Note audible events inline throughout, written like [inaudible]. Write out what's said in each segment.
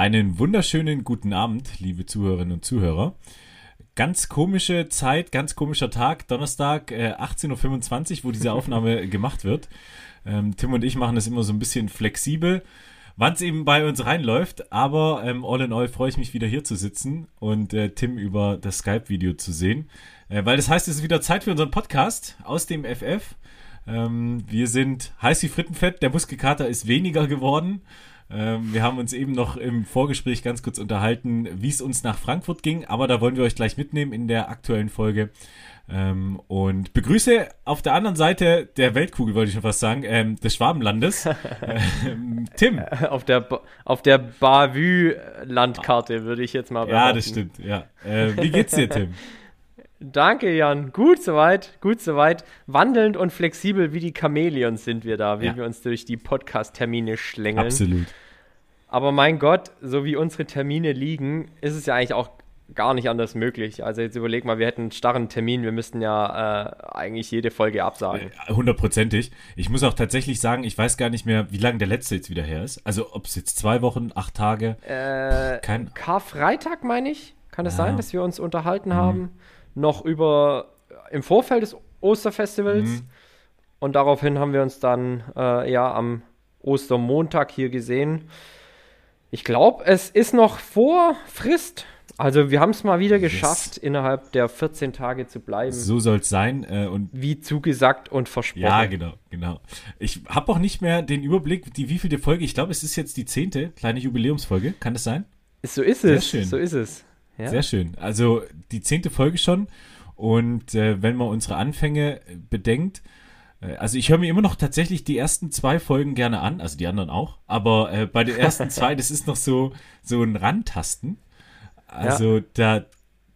Einen wunderschönen guten Abend, liebe Zuhörerinnen und Zuhörer. Ganz komische Zeit, ganz komischer Tag, Donnerstag äh, 18.25 Uhr, wo diese Aufnahme [laughs] gemacht wird. Ähm, Tim und ich machen das immer so ein bisschen flexibel, wann es eben bei uns reinläuft. Aber ähm, all in all freue ich mich wieder hier zu sitzen und äh, Tim über das Skype-Video zu sehen. Äh, weil das heißt, es ist wieder Zeit für unseren Podcast aus dem FF. Ähm, wir sind heiß wie Frittenfett, der Muskelkater ist weniger geworden. Ähm, wir haben uns eben noch im Vorgespräch ganz kurz unterhalten, wie es uns nach Frankfurt ging, aber da wollen wir euch gleich mitnehmen in der aktuellen Folge. Ähm, und begrüße auf der anderen Seite der Weltkugel, wollte ich schon fast sagen, ähm, des Schwabenlandes, [laughs] ähm, Tim. Auf der, auf der Bavü-Landkarte würde ich jetzt mal behaupten. Ja, das stimmt, ja. Äh, wie geht's dir, Tim? [laughs] Danke, Jan. Gut soweit, gut soweit. Wandelnd und flexibel wie die Chamäleons sind wir da, wie ja. wir uns durch die Podcast-Termine schlängeln. Absolut. Aber mein Gott, so wie unsere Termine liegen, ist es ja eigentlich auch gar nicht anders möglich. Also jetzt überleg mal, wir hätten einen starren Termin, wir müssten ja äh, eigentlich jede Folge absagen. Äh, hundertprozentig. Ich muss auch tatsächlich sagen, ich weiß gar nicht mehr, wie lange der letzte jetzt wieder her ist. Also ob es jetzt zwei Wochen, acht Tage. Äh, Kein Karfreitag meine ich. Kann es ja. sein, dass wir uns unterhalten mhm. haben? noch über im Vorfeld des Osterfestivals. Mhm. Und daraufhin haben wir uns dann äh, ja am Ostermontag hier gesehen. Ich glaube, es ist noch vor Frist. Also wir haben es mal wieder geschafft, yes. innerhalb der 14 Tage zu bleiben. So soll es sein. Äh, und Wie zugesagt und versprochen. Ja, genau, genau. Ich habe auch nicht mehr den Überblick, die wievielte Folge. Ich glaube, es ist jetzt die zehnte kleine Jubiläumsfolge. Kann das sein? So ist es. Sehr schön. So ist es. Ja. Sehr schön. Also die zehnte Folge schon. Und äh, wenn man unsere Anfänge äh, bedenkt, also ich höre mir immer noch tatsächlich die ersten zwei Folgen gerne an, also die anderen auch. Aber äh, bei den ersten [laughs] zwei, das ist noch so, so ein Randtasten. Also ja. da,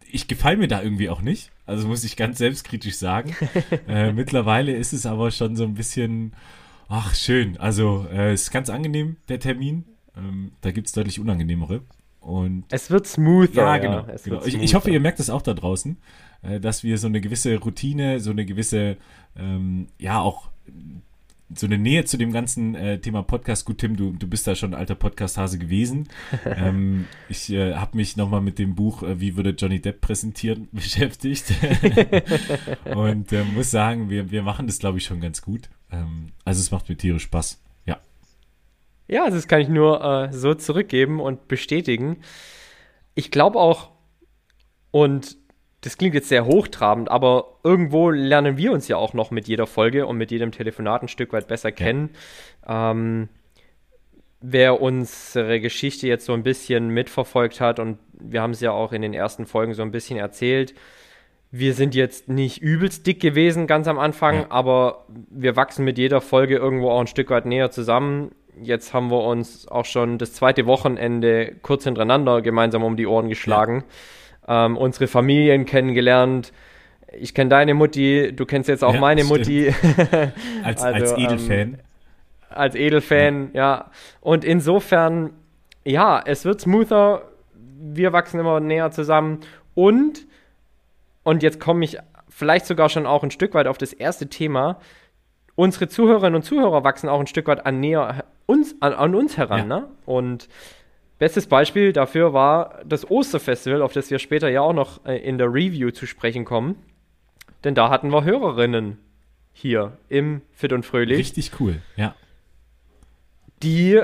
ich gefalle mir da irgendwie auch nicht. Also muss ich ganz selbstkritisch sagen. [laughs] äh, mittlerweile ist es aber schon so ein bisschen, ach schön. Also äh, ist ganz angenehm, der Termin. Ähm, da gibt es deutlich unangenehmere. Und es wird smoother. Ja, genau. Ja, genau. Ich, ich, hoffe, ihr merkt es auch da draußen, äh, dass wir so eine gewisse Routine, so eine gewisse, ähm, ja, auch so eine Nähe zu dem ganzen äh, Thema Podcast. Gut, Tim, du, du bist da schon ein alter Podcast-Hase gewesen. [laughs] ähm, ich äh, habe mich nochmal mit dem Buch äh, Wie würde Johnny Depp präsentieren [laughs] beschäftigt. [laughs] Und äh, muss sagen, wir, wir machen das, glaube ich, schon ganz gut. Ähm, also es macht mir tierisch Spaß. Ja, das kann ich nur äh, so zurückgeben und bestätigen. Ich glaube auch, und das klingt jetzt sehr hochtrabend, aber irgendwo lernen wir uns ja auch noch mit jeder Folge und mit jedem Telefonat ein Stück weit besser kennen. Ja. Ähm, wer unsere Geschichte jetzt so ein bisschen mitverfolgt hat, und wir haben es ja auch in den ersten Folgen so ein bisschen erzählt, wir sind jetzt nicht übelst dick gewesen ganz am Anfang, ja. aber wir wachsen mit jeder Folge irgendwo auch ein Stück weit näher zusammen jetzt haben wir uns auch schon das zweite Wochenende kurz hintereinander gemeinsam um die Ohren geschlagen, ja. ähm, unsere Familien kennengelernt. Ich kenne deine Mutti, du kennst jetzt auch ja, meine stimmt. Mutti. [laughs] als, also, als Edelfan. Ähm, als Edelfan, ja. ja. Und insofern, ja, es wird smoother. Wir wachsen immer näher zusammen. Und, und jetzt komme ich vielleicht sogar schon auch ein Stück weit auf das erste Thema unsere Zuhörerinnen und Zuhörer wachsen auch ein Stück weit an näher uns, an, an uns heran, ja. ne? Und bestes Beispiel dafür war das Osterfestival, auf das wir später ja auch noch äh, in der Review zu sprechen kommen. Denn da hatten wir Hörerinnen hier im Fit und Fröhlich. Richtig cool, ja. Die,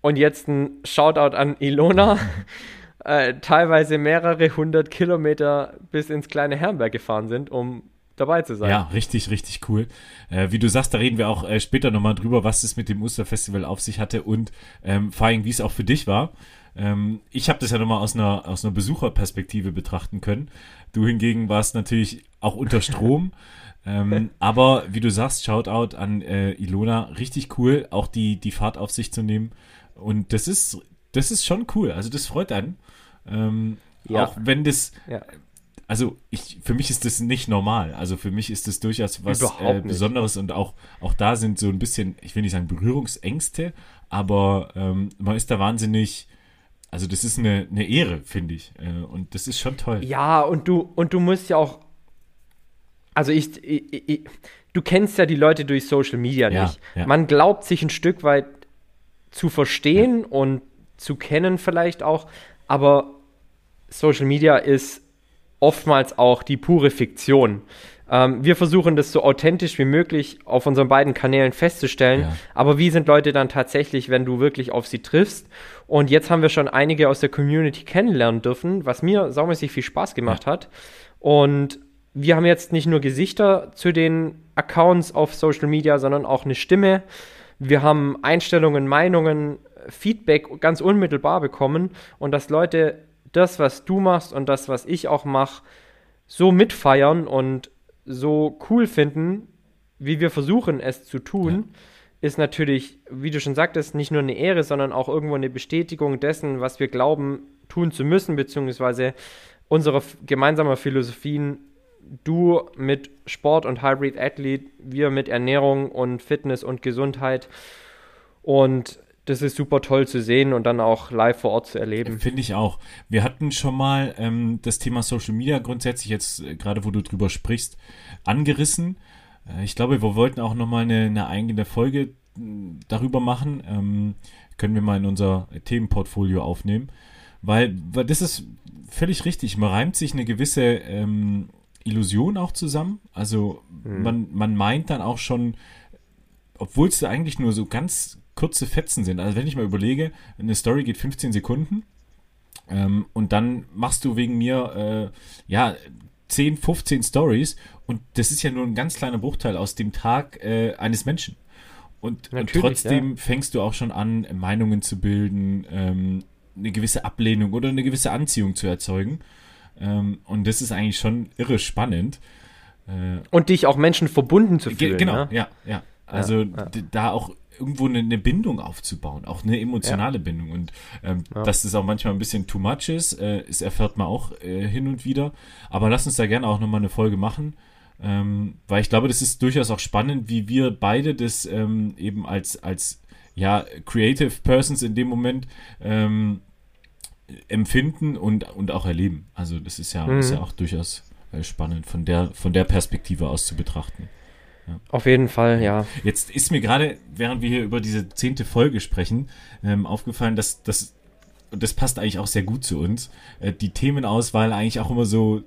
und jetzt ein Shoutout an Ilona, [laughs] äh, teilweise mehrere hundert Kilometer bis ins kleine Herrenberg gefahren sind, um dabei zu sein. Ja, richtig, richtig cool. Äh, wie du sagst, da reden wir auch äh, später nochmal drüber, was es mit dem Osterfestival auf sich hatte und ähm, vor allem, wie es auch für dich war. Ähm, ich habe das ja nochmal aus einer, aus einer Besucherperspektive betrachten können. Du hingegen warst natürlich auch unter Strom. [laughs] ähm, aber wie du sagst, Shoutout an äh, Ilona, richtig cool, auch die, die Fahrt auf sich zu nehmen. Und das ist, das ist schon cool. Also das freut einen. Ähm, ja. Auch wenn das, ja also ich, für mich ist das nicht normal. Also für mich ist das durchaus was äh, Besonderes und auch, auch da sind so ein bisschen, ich will nicht sagen Berührungsängste, aber ähm, man ist da wahnsinnig, also das ist eine, eine Ehre, finde ich. Äh, und das ist schon toll. Ja, und du, und du musst ja auch, also ich, ich, ich du kennst ja die Leute durch Social Media ja, nicht. Ja. Man glaubt sich ein Stück weit zu verstehen ja. und zu kennen vielleicht auch, aber Social Media ist oftmals auch die pure Fiktion. Ähm, wir versuchen das so authentisch wie möglich auf unseren beiden Kanälen festzustellen. Ja. Aber wie sind Leute dann tatsächlich, wenn du wirklich auf sie triffst? Und jetzt haben wir schon einige aus der Community kennenlernen dürfen, was mir saumäßig viel Spaß gemacht ja. hat. Und wir haben jetzt nicht nur Gesichter zu den Accounts auf Social Media, sondern auch eine Stimme. Wir haben Einstellungen, Meinungen, Feedback ganz unmittelbar bekommen und dass Leute das, was du machst und das, was ich auch mache, so mitfeiern und so cool finden, wie wir versuchen es zu tun, ja. ist natürlich, wie du schon sagtest, nicht nur eine Ehre, sondern auch irgendwo eine Bestätigung dessen, was wir glauben tun zu müssen, beziehungsweise unsere gemeinsame Philosophien, du mit Sport und Hybrid Athlete, wir mit Ernährung und Fitness und Gesundheit. Und das ist super toll zu sehen und dann auch live vor Ort zu erleben. Finde ich auch. Wir hatten schon mal ähm, das Thema Social Media grundsätzlich jetzt, äh, gerade wo du drüber sprichst, angerissen. Äh, ich glaube, wir wollten auch nochmal eine, eine eigene Folge darüber machen. Ähm, können wir mal in unser Themenportfolio aufnehmen. Weil, weil das ist völlig richtig. Man reimt sich eine gewisse ähm, Illusion auch zusammen. Also hm. man, man meint dann auch schon, obwohl es da eigentlich nur so ganz kurze Fetzen sind. Also wenn ich mal überlege, eine Story geht 15 Sekunden ähm, und dann machst du wegen mir äh, ja 10, 15 Stories und das ist ja nur ein ganz kleiner Bruchteil aus dem Tag äh, eines Menschen. Und, und trotzdem ja. fängst du auch schon an, Meinungen zu bilden, ähm, eine gewisse Ablehnung oder eine gewisse Anziehung zu erzeugen. Ähm, und das ist eigentlich schon irre spannend. Äh, und dich auch Menschen verbunden zu fühlen. Genau, ja, ja. Also ja, ja. da auch irgendwo eine, eine, Bindung aufzubauen, auch eine emotionale ja. Bindung. Und ähm, dass das auch manchmal ein bisschen too much ist, äh, das erfährt man auch äh, hin und wieder. Aber lass uns da gerne auch nochmal eine Folge machen. Ähm, weil ich glaube, das ist durchaus auch spannend, wie wir beide das ähm, eben als, als ja, Creative Persons in dem Moment ähm, empfinden und, und auch erleben. Also das ist ja, mhm. ist ja auch durchaus äh, spannend von der, von der Perspektive aus zu betrachten. Ja. Auf jeden Fall, ja. Jetzt ist mir gerade, während wir hier über diese zehnte Folge sprechen, ähm, aufgefallen, dass das, und das passt eigentlich auch sehr gut zu uns, äh, die Themenauswahl eigentlich auch immer so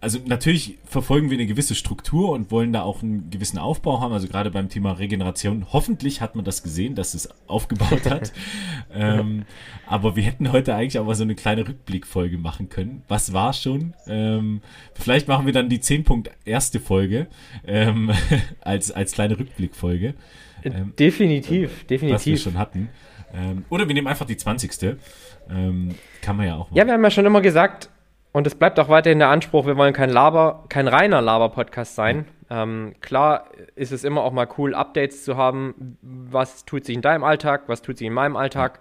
also natürlich verfolgen wir eine gewisse Struktur und wollen da auch einen gewissen Aufbau haben. Also gerade beim Thema Regeneration. Hoffentlich hat man das gesehen, dass es aufgebaut hat. [laughs] ähm, aber wir hätten heute eigentlich auch mal so eine kleine Rückblickfolge machen können. Was war schon? Ähm, vielleicht machen wir dann die 10 Punkt erste Folge ähm, [laughs] als, als kleine Rückblickfolge. Ähm, definitiv, definitiv. Was wir schon hatten. Ähm, oder wir nehmen einfach die 20. Ähm, kann man ja auch machen. Ja, wir haben ja schon immer gesagt, und es bleibt auch weiterhin der Anspruch, wir wollen kein Laber, kein reiner Laber-Podcast sein. Ähm, klar ist es immer auch mal cool, Updates zu haben. Was tut sich in deinem Alltag? Was tut sich in meinem Alltag?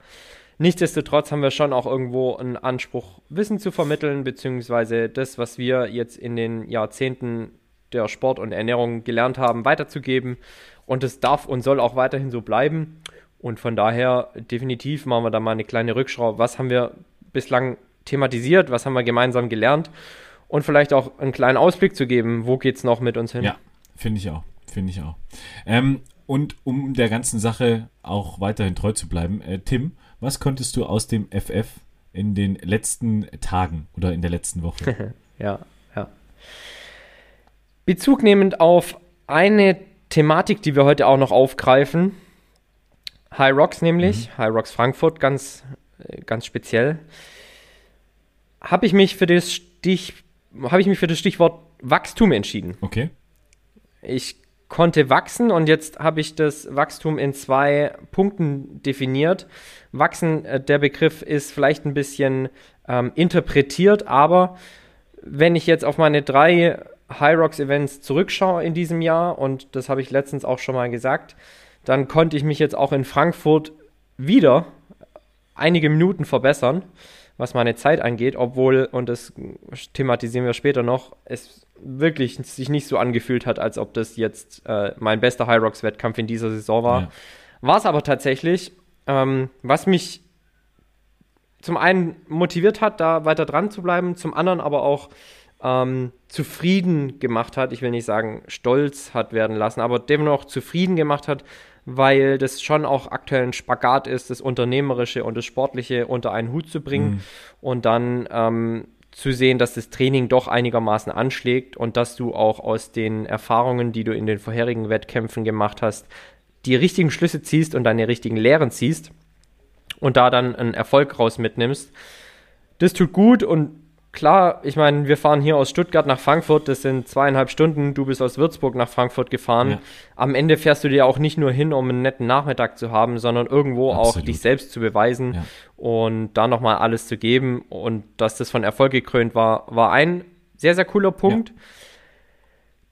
Nichtsdestotrotz haben wir schon auch irgendwo einen Anspruch, Wissen zu vermitteln, beziehungsweise das, was wir jetzt in den Jahrzehnten der Sport und Ernährung gelernt haben, weiterzugeben. Und es darf und soll auch weiterhin so bleiben. Und von daher definitiv machen wir da mal eine kleine Rückschau. Was haben wir bislang thematisiert, was haben wir gemeinsam gelernt und vielleicht auch einen kleinen Ausblick zu geben, wo geht es noch mit uns hin. Ja, finde ich auch, finde ich auch. Ähm, und um der ganzen Sache auch weiterhin treu zu bleiben, äh, Tim, was konntest du aus dem FF in den letzten Tagen oder in der letzten Woche? [laughs] ja, ja. Bezug nehmend auf eine Thematik, die wir heute auch noch aufgreifen. High Rocks nämlich, mhm. High Rocks Frankfurt ganz, ganz speziell. Habe ich mich für das Stich, habe ich mich für das Stichwort Wachstum entschieden. Okay. Ich konnte wachsen und jetzt habe ich das Wachstum in zwei Punkten definiert. Wachsen, äh, der Begriff ist vielleicht ein bisschen ähm, interpretiert, aber wenn ich jetzt auf meine drei High Rocks Events zurückschaue in diesem Jahr und das habe ich letztens auch schon mal gesagt, dann konnte ich mich jetzt auch in Frankfurt wieder einige Minuten verbessern, was meine Zeit angeht, obwohl, und das thematisieren wir später noch, es wirklich sich nicht so angefühlt hat, als ob das jetzt äh, mein bester High Rocks Wettkampf in dieser Saison war. Ja. War es aber tatsächlich, ähm, was mich zum einen motiviert hat, da weiter dran zu bleiben, zum anderen aber auch ähm, zufrieden gemacht hat. Ich will nicht sagen, stolz hat werden lassen, aber dennoch zufrieden gemacht hat, weil das schon auch aktuell ein Spagat ist, das Unternehmerische und das Sportliche unter einen Hut zu bringen mhm. und dann ähm, zu sehen, dass das Training doch einigermaßen anschlägt und dass du auch aus den Erfahrungen, die du in den vorherigen Wettkämpfen gemacht hast, die richtigen Schlüsse ziehst und deine richtigen Lehren ziehst und da dann einen Erfolg raus mitnimmst. Das tut gut und klar, ich meine, wir fahren hier aus Stuttgart nach Frankfurt, das sind zweieinhalb Stunden, du bist aus Würzburg nach Frankfurt gefahren. Ja. Am Ende fährst du dir auch nicht nur hin, um einen netten Nachmittag zu haben, sondern irgendwo Absolut. auch dich selbst zu beweisen ja. und da nochmal alles zu geben. Und dass das von Erfolg gekrönt war, war ein sehr, sehr cooler Punkt. Ja.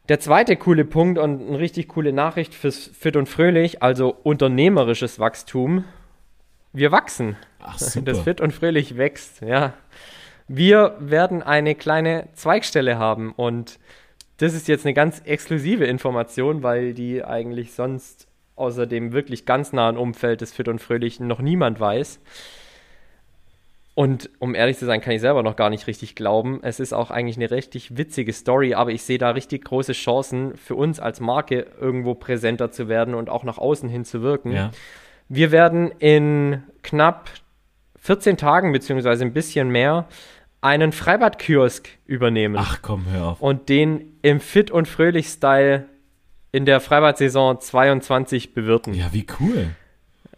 Der zweite coole Punkt und eine richtig coole Nachricht fürs Fit und Fröhlich, also unternehmerisches Wachstum. Wir wachsen. Ach, [laughs] super. Das Fit und Fröhlich wächst, ja. Wir werden eine kleine Zweigstelle haben und das ist jetzt eine ganz exklusive Information, weil die eigentlich sonst außer dem wirklich ganz nahen Umfeld des Fit und Fröhlichen noch niemand weiß. Und um ehrlich zu sein, kann ich selber noch gar nicht richtig glauben. Es ist auch eigentlich eine richtig witzige Story, aber ich sehe da richtig große Chancen für uns als Marke irgendwo präsenter zu werden und auch nach außen hin zu wirken. Ja. Wir werden in knapp 14 Tagen, beziehungsweise ein bisschen mehr, einen Freibad-Kiosk übernehmen. Ach komm, hör auf. Und den im Fit- und Fröhlich-Style in der Freibad-Saison 22 bewirten. Ja, wie cool.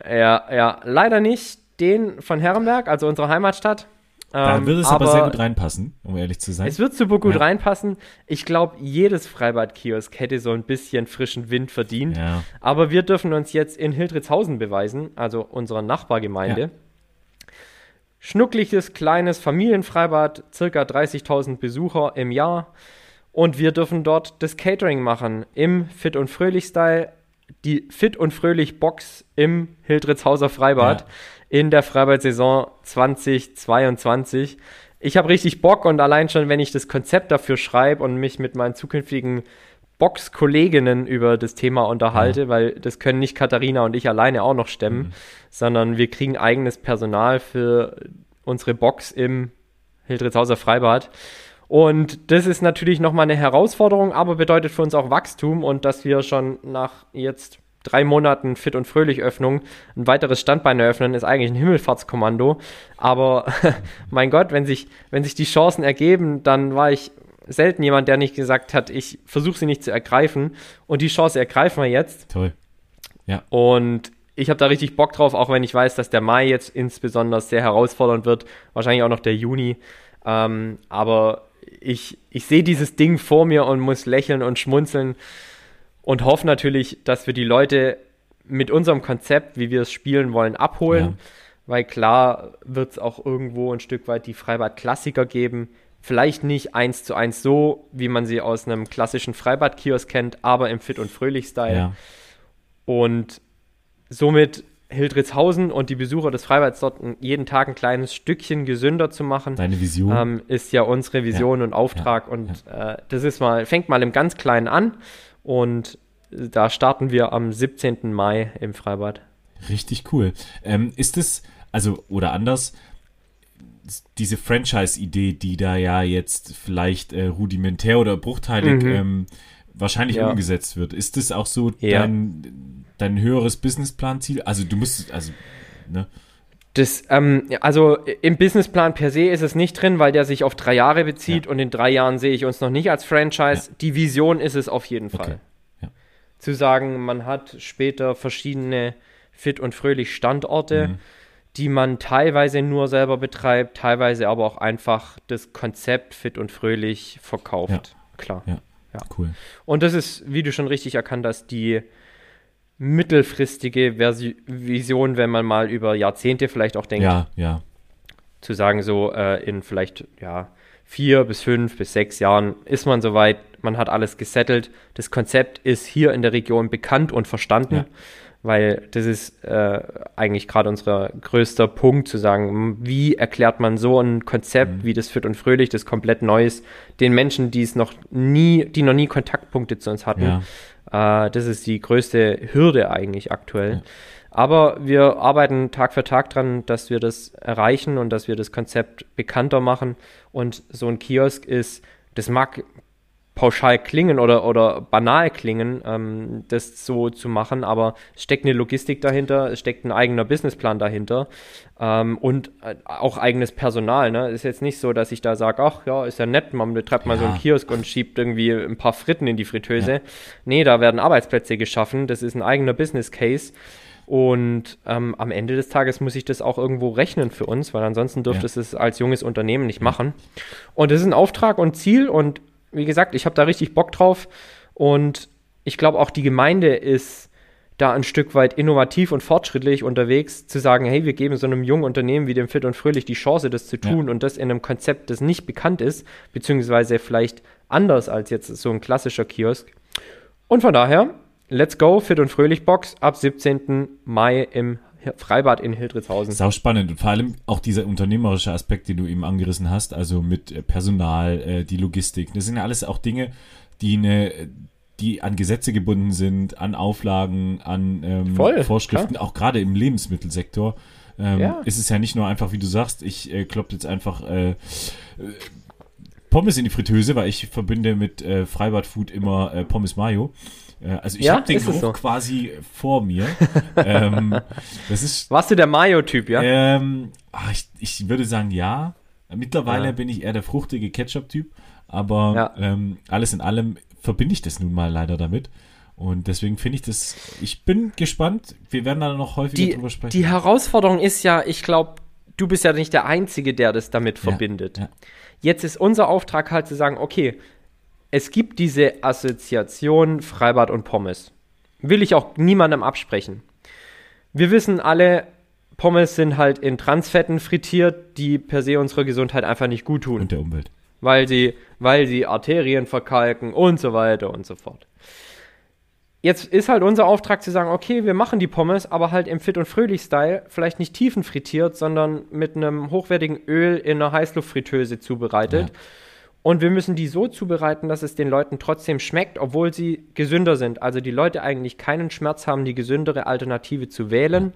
Ja, ja, leider nicht den von Herrenberg, also unserer Heimatstadt. Da ähm, würde es aber, aber, sehr gut reinpassen, um ehrlich zu sein. Es wird super gut ja. reinpassen. Ich glaube, jedes Freibad-Kiosk hätte so ein bisschen frischen Wind verdient. Ja. Aber wir dürfen uns jetzt in Hildritzhausen beweisen, also unserer Nachbargemeinde. Ja. Schnuckliches, kleines Familienfreibad, circa 30.000 Besucher im Jahr. Und wir dürfen dort das Catering machen im Fit und Fröhlich Style. Die Fit und Fröhlich Box im Hildritzhauser Freibad ja. in der Freibad-Saison 2022. Ich habe richtig Bock und allein schon, wenn ich das Konzept dafür schreibe und mich mit meinen zukünftigen Box-Kolleginnen über das Thema unterhalte, ja. weil das können nicht Katharina und ich alleine auch noch stemmen, mhm. sondern wir kriegen eigenes Personal für unsere Box im Hildritzhauser Freibad. Und das ist natürlich nochmal eine Herausforderung, aber bedeutet für uns auch Wachstum und dass wir schon nach jetzt drei Monaten Fit und Fröhlich Öffnung ein weiteres Standbein eröffnen, ist eigentlich ein Himmelfahrtskommando. Aber [laughs] mein Gott, wenn sich, wenn sich die Chancen ergeben, dann war ich selten jemand, der nicht gesagt hat, ich versuche sie nicht zu ergreifen. Und die Chance ergreifen wir jetzt. Toll. Ja. Und ich habe da richtig Bock drauf, auch wenn ich weiß, dass der Mai jetzt insbesondere sehr herausfordernd wird. Wahrscheinlich auch noch der Juni. Ähm, aber ich, ich sehe dieses Ding vor mir und muss lächeln und schmunzeln und hoffe natürlich, dass wir die Leute mit unserem Konzept, wie wir es spielen wollen, abholen. Ja. Weil klar wird es auch irgendwo ein Stück weit die Freibad-Klassiker geben, Vielleicht nicht eins zu eins so, wie man sie aus einem klassischen Freibad-Kiosk kennt, aber im Fit- und Fröhlich-Style. Ja. Und somit Hildritzhausen und die Besucher des Freibads dort jeden Tag ein kleines Stückchen gesünder zu machen. Deine Vision. Ähm, ist ja unsere Vision ja. und Auftrag. Ja. Und äh, das ist mal, fängt mal im ganz Kleinen an. Und da starten wir am 17. Mai im Freibad. Richtig cool. Ähm, ist es, also, oder anders, diese Franchise-Idee, die da ja jetzt vielleicht äh, rudimentär oder bruchteilig mhm. ähm, wahrscheinlich ja. umgesetzt wird, ist das auch so ja. dein, dein höheres Businessplan-Ziel? Also du musst, also, ne? Das, ähm, also im Businessplan per se ist es nicht drin, weil der sich auf drei Jahre bezieht ja. und in drei Jahren sehe ich uns noch nicht als Franchise. Die Vision ist es auf jeden Fall. Okay. Zu sagen, man hat später verschiedene fit und fröhlich Standorte, mhm. Die man teilweise nur selber betreibt, teilweise aber auch einfach das Konzept fit und fröhlich verkauft. Klar. Ja. Cool. Und das ist, wie du schon richtig erkannt hast, die mittelfristige Versi Vision, wenn man mal über Jahrzehnte vielleicht auch denkt. Ja, ja. Zu sagen, so äh, in vielleicht, ja, vier bis fünf bis sechs Jahren ist man soweit, man hat alles gesettelt. Das Konzept ist hier in der Region bekannt und verstanden. Ja weil das ist äh, eigentlich gerade unser größter Punkt, zu sagen, wie erklärt man so ein Konzept mhm. wie das Fit und Fröhlich, das komplett Neues, den Menschen, die es noch nie, die noch nie Kontaktpunkte zu uns hatten. Ja. Äh, das ist die größte Hürde eigentlich aktuell. Ja. Aber wir arbeiten Tag für Tag dran, dass wir das erreichen und dass wir das Konzept bekannter machen. Und so ein Kiosk ist, das mag pauschal klingen oder, oder banal klingen, ähm, das so zu machen, aber es steckt eine Logistik dahinter, es steckt ein eigener Businessplan dahinter ähm, und äh, auch eigenes Personal. Ne? Ist jetzt nicht so, dass ich da sage, ach ja, ist ja nett, man betreibt ja. mal so einen Kiosk und schiebt irgendwie ein paar Fritten in die Fritteuse. Ja. Nee, da werden Arbeitsplätze geschaffen, das ist ein eigener Business Case. Und ähm, am Ende des Tages muss ich das auch irgendwo rechnen für uns, weil ansonsten dürfte ja. es als junges Unternehmen nicht machen. Und das ist ein Auftrag und Ziel und wie gesagt, ich habe da richtig Bock drauf und ich glaube auch die Gemeinde ist da ein Stück weit innovativ und fortschrittlich unterwegs, zu sagen, hey, wir geben so einem jungen Unternehmen wie dem Fit und Fröhlich die Chance, das zu tun ja. und das in einem Konzept, das nicht bekannt ist, beziehungsweise vielleicht anders als jetzt so ein klassischer Kiosk. Und von daher, let's go, Fit und Fröhlich Box ab 17. Mai im Freibad in Hildritzhausen. Sau spannend und vor allem auch dieser unternehmerische Aspekt, den du eben angerissen hast, also mit äh, Personal, äh, die Logistik. Das sind ja alles auch Dinge, die eine die an Gesetze gebunden sind, an Auflagen, an ähm, Voll, Vorschriften, klar. auch gerade im Lebensmittelsektor. Ähm, ja. Ist es ja nicht nur einfach, wie du sagst, ich äh, klopp jetzt einfach äh, äh, Pommes in die Fritteuse, weil ich verbinde mit äh, Freibad-Food immer äh, Pommes Mayo. Also ich ja, habe den Geruch so? quasi vor mir. [laughs] ähm, das ist, Warst du der Mayo-Typ, ja? Ähm, ach, ich, ich würde sagen, ja. Mittlerweile ja. bin ich eher der fruchtige Ketchup-Typ, aber ja. ähm, alles in allem verbinde ich das nun mal leider damit. Und deswegen finde ich das, ich bin gespannt. Wir werden da noch häufiger die, drüber sprechen. Die Herausforderung ist ja, ich glaube, du bist ja nicht der Einzige, der das damit verbindet. Ja, Jetzt ist unser Auftrag halt zu sagen, okay, es gibt diese Assoziation Freibad und Pommes. Will ich auch niemandem absprechen. Wir wissen alle, Pommes sind halt in Transfetten frittiert, die per se unserer Gesundheit einfach nicht gut tun. Und der Umwelt. Weil sie, weil sie Arterien verkalken und so weiter und so fort. Jetzt ist halt unser Auftrag zu sagen, okay, wir machen die Pommes, aber halt im Fit- und Fröhlich-Style, vielleicht nicht tiefenfrittiert, sondern mit einem hochwertigen Öl in einer Heißluftfritteuse zubereitet. Ja und wir müssen die so zubereiten, dass es den Leuten trotzdem schmeckt, obwohl sie gesünder sind. Also die Leute eigentlich keinen Schmerz haben, die gesündere Alternative zu wählen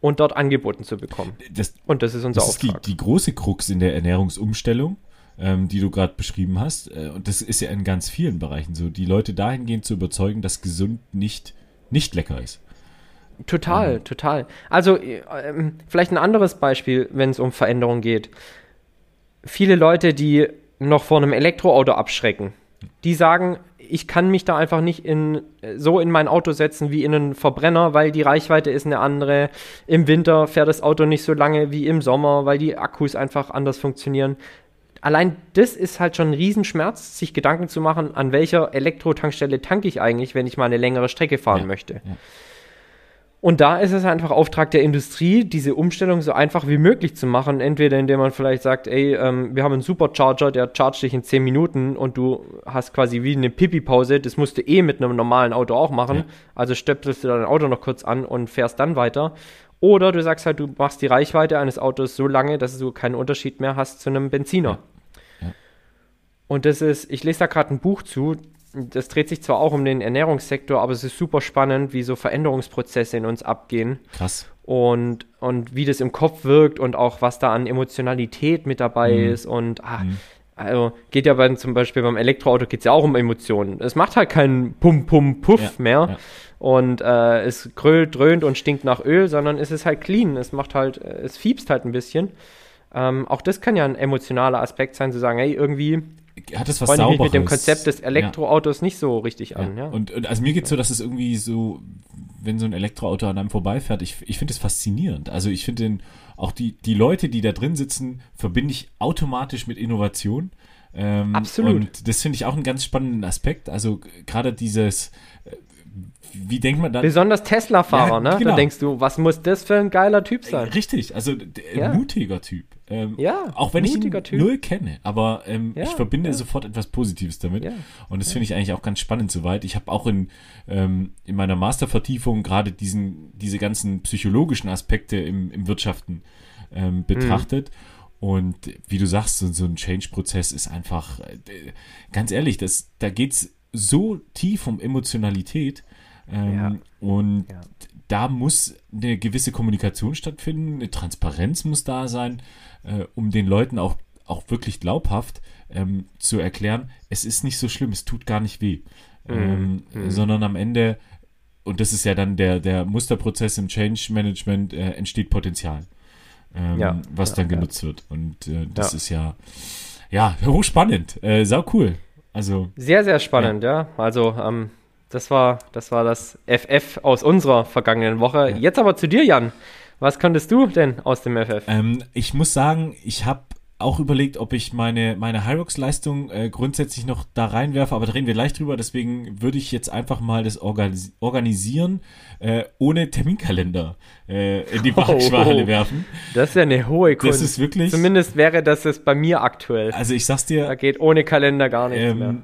und dort angeboten zu bekommen. Das, und das ist unser das Auftrag. Ist die, die große Krux in der Ernährungsumstellung, ähm, die du gerade beschrieben hast. Äh, und das ist ja in ganz vielen Bereichen so, die Leute dahingehend zu überzeugen, dass gesund nicht, nicht lecker ist. Total, ähm. total. Also äh, vielleicht ein anderes Beispiel, wenn es um Veränderung geht. Viele Leute, die noch vor einem Elektroauto abschrecken. Die sagen, ich kann mich da einfach nicht in, so in mein Auto setzen wie in einen Verbrenner, weil die Reichweite ist eine andere. Im Winter fährt das Auto nicht so lange wie im Sommer, weil die Akkus einfach anders funktionieren. Allein das ist halt schon ein Riesenschmerz, sich Gedanken zu machen, an welcher Elektrotankstelle tanke ich eigentlich, wenn ich mal eine längere Strecke fahren ja, möchte. Ja. Und da ist es einfach Auftrag der Industrie, diese Umstellung so einfach wie möglich zu machen. Entweder indem man vielleicht sagt, ey, ähm, wir haben einen Supercharger, der chargt dich in 10 Minuten und du hast quasi wie eine Pipi-Pause. Das musst du eh mit einem normalen Auto auch machen. Ja. Also stöpselst du dein Auto noch kurz an und fährst dann weiter. Oder du sagst halt, du machst die Reichweite eines Autos so lange, dass du keinen Unterschied mehr hast zu einem Benziner. Ja. Ja. Und das ist, ich lese da gerade ein Buch zu, das dreht sich zwar auch um den Ernährungssektor, aber es ist super spannend, wie so Veränderungsprozesse in uns abgehen. Krass. Und, und wie das im Kopf wirkt und auch was da an Emotionalität mit dabei mhm. ist. Und ah, mhm. also geht ja bei, zum Beispiel beim Elektroauto geht es ja auch um Emotionen. Es macht halt keinen Pum, Pum, Puff ja, mehr. Ja. Und äh, es grölt, dröhnt und stinkt nach Öl, sondern es ist halt clean. Es macht halt, es fiebst halt ein bisschen. Ähm, auch das kann ja ein emotionaler Aspekt sein, zu sagen, hey, irgendwie hat es was Freunde Sauberes. mit dem Konzept des Elektroautos ja. nicht so richtig an. Ja. Und, und, also mir geht es so, dass es irgendwie so, wenn so ein Elektroauto an einem vorbeifährt, ich, ich finde es faszinierend. Also ich finde den auch die, die Leute, die da drin sitzen, verbinde ich automatisch mit Innovation. Ähm, Absolut. Und das finde ich auch einen ganz spannenden Aspekt. Also gerade dieses, äh, wie denkt man da? Besonders Tesla-Fahrer, ja, ne? Genau. Da denkst du, was muss das für ein geiler Typ sein? Richtig, also ja. mutiger Typ. Ähm, ja, auch wenn ich ihn typ. null kenne, aber ähm, ja, ich verbinde ja. sofort etwas Positives damit. Ja, und das finde ich eigentlich auch ganz spannend soweit. Ich habe auch in, ähm, in meiner Mastervertiefung gerade diesen, diese ganzen psychologischen Aspekte im, im Wirtschaften ähm, betrachtet. Mhm. Und wie du sagst, so, so ein Change-Prozess ist einfach, äh, ganz ehrlich, das, da geht es so tief um Emotionalität. Ähm, und da muss eine gewisse Kommunikation stattfinden, eine Transparenz muss da sein äh, um den Leuten auch, auch wirklich glaubhaft ähm, zu erklären, es ist nicht so schlimm, es tut gar nicht weh. Mhm. Ähm, mhm. Sondern am Ende, und das ist ja dann der, der Musterprozess im Change Management, äh, entsteht Potenzial, ähm, ja. was ja, dann genutzt ja. wird. Und äh, das ist ja, ja, hochspannend, äh, sau cool. Also, sehr, sehr spannend, ja. Also, ähm, das war, das war das FF aus unserer vergangenen Woche. Jetzt aber zu dir, Jan. Was konntest du denn aus dem FF? Ähm, ich muss sagen, ich habe auch überlegt, ob ich meine, meine Hyrox-Leistung äh, grundsätzlich noch da reinwerfe, aber da reden wir gleich drüber. Deswegen würde ich jetzt einfach mal das Organis Organisieren äh, ohne Terminkalender äh, in die [laughs] Waagschale oh, werfen. Das ist ja eine hohe Kunst. Das ist wirklich. Zumindest wäre das es bei mir aktuell. Also ich sag's dir. Da geht ohne Kalender gar nichts ähm, mehr.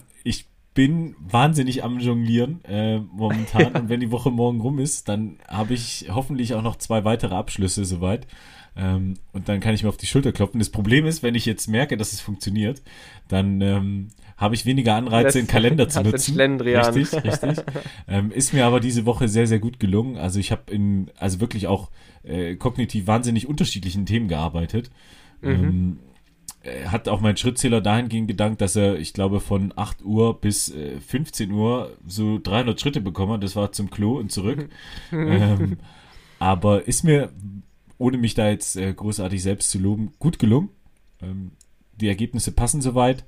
Ich bin wahnsinnig am Jonglieren äh, momentan. Ja. [laughs] Und wenn die Woche morgen rum ist, dann habe ich hoffentlich auch noch zwei weitere Abschlüsse soweit. Ähm, und dann kann ich mir auf die Schulter klopfen. Das Problem ist, wenn ich jetzt merke, dass es funktioniert, dann ähm, habe ich weniger Anreize, das [laughs] den Kalender zu nutzen. Richtig, richtig. [laughs] ähm, ist mir aber diese Woche sehr, sehr gut gelungen. Also ich habe in, also wirklich auch äh, kognitiv wahnsinnig unterschiedlichen Themen gearbeitet. Mhm. Ähm, hat auch mein Schrittzähler dahingehend gedankt, dass er, ich glaube, von 8 Uhr bis äh, 15 Uhr so 300 Schritte bekommen hat. Das war zum Klo und zurück. [laughs] ähm, aber ist mir, ohne mich da jetzt äh, großartig selbst zu loben, gut gelungen. Ähm, die Ergebnisse passen soweit.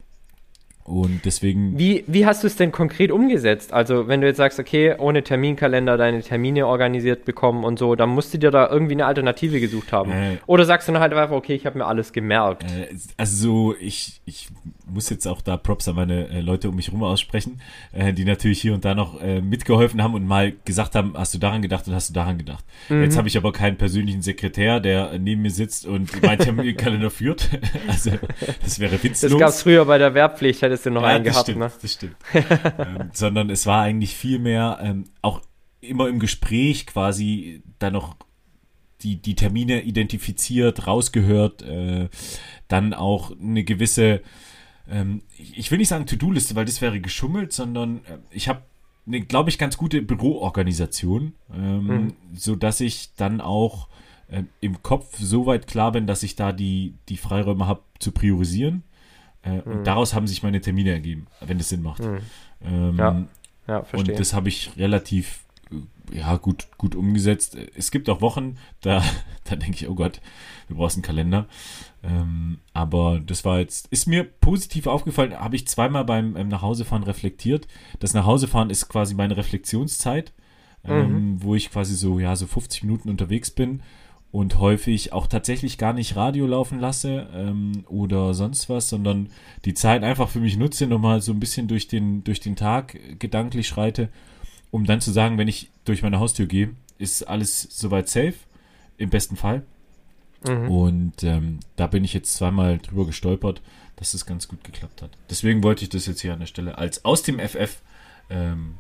Und deswegen. Wie, wie hast du es denn konkret umgesetzt? Also, wenn du jetzt sagst, okay, ohne Terminkalender deine Termine organisiert bekommen und so, dann musst du dir da irgendwie eine Alternative gesucht haben. Äh, Oder sagst du dann halt einfach, okay, ich habe mir alles gemerkt? Äh, also, so, ich, ich muss jetzt auch da Props an meine äh, Leute um mich herum aussprechen, äh, die natürlich hier und da noch äh, mitgeholfen haben und mal gesagt haben, hast du daran gedacht und hast du daran gedacht. Mhm. Jetzt habe ich aber keinen persönlichen Sekretär, der neben mir sitzt und meinen Terminkalender führt. [laughs] also, das wäre witzlos. Das gab es früher bei der Wehrpflicht, hättest du noch ja, einen gehabt, stimmt, ne? Das stimmt. ähm, sondern es war eigentlich viel mehr ähm, auch immer im Gespräch quasi da noch die, die Termine identifiziert, rausgehört, äh, dann auch eine gewisse, ähm, ich will nicht sagen To-Do-Liste, weil das wäre geschummelt, sondern äh, ich habe eine, glaube ich, ganz gute Büroorganisation, ähm, mhm. so dass ich dann auch äh, im Kopf so weit klar bin, dass ich da die, die Freiräume habe zu priorisieren äh, mhm. Und daraus haben sich meine Termine ergeben, wenn das Sinn macht. Mhm. Ähm, ja. ja, verstehe. Und das habe ich relativ äh, ja, gut, gut umgesetzt. Es gibt auch Wochen, da, [laughs] da denke ich, oh Gott, du brauchst einen Kalender. Ähm, aber das war jetzt, ist mir positiv aufgefallen, habe ich zweimal beim ähm, Nachhausefahren reflektiert. Das Nachhausefahren ist quasi meine Reflexionszeit, ähm, mhm. wo ich quasi so, ja, so 50 Minuten unterwegs bin und häufig auch tatsächlich gar nicht Radio laufen lasse ähm, oder sonst was, sondern die Zeit einfach für mich nutze, nochmal so ein bisschen durch den, durch den Tag gedanklich schreite, um dann zu sagen, wenn ich durch meine Haustür gehe, ist alles soweit safe, im besten Fall. Mhm. Und ähm, da bin ich jetzt zweimal drüber gestolpert, dass es ganz gut geklappt hat. Deswegen wollte ich das jetzt hier an der Stelle als aus dem FF ähm,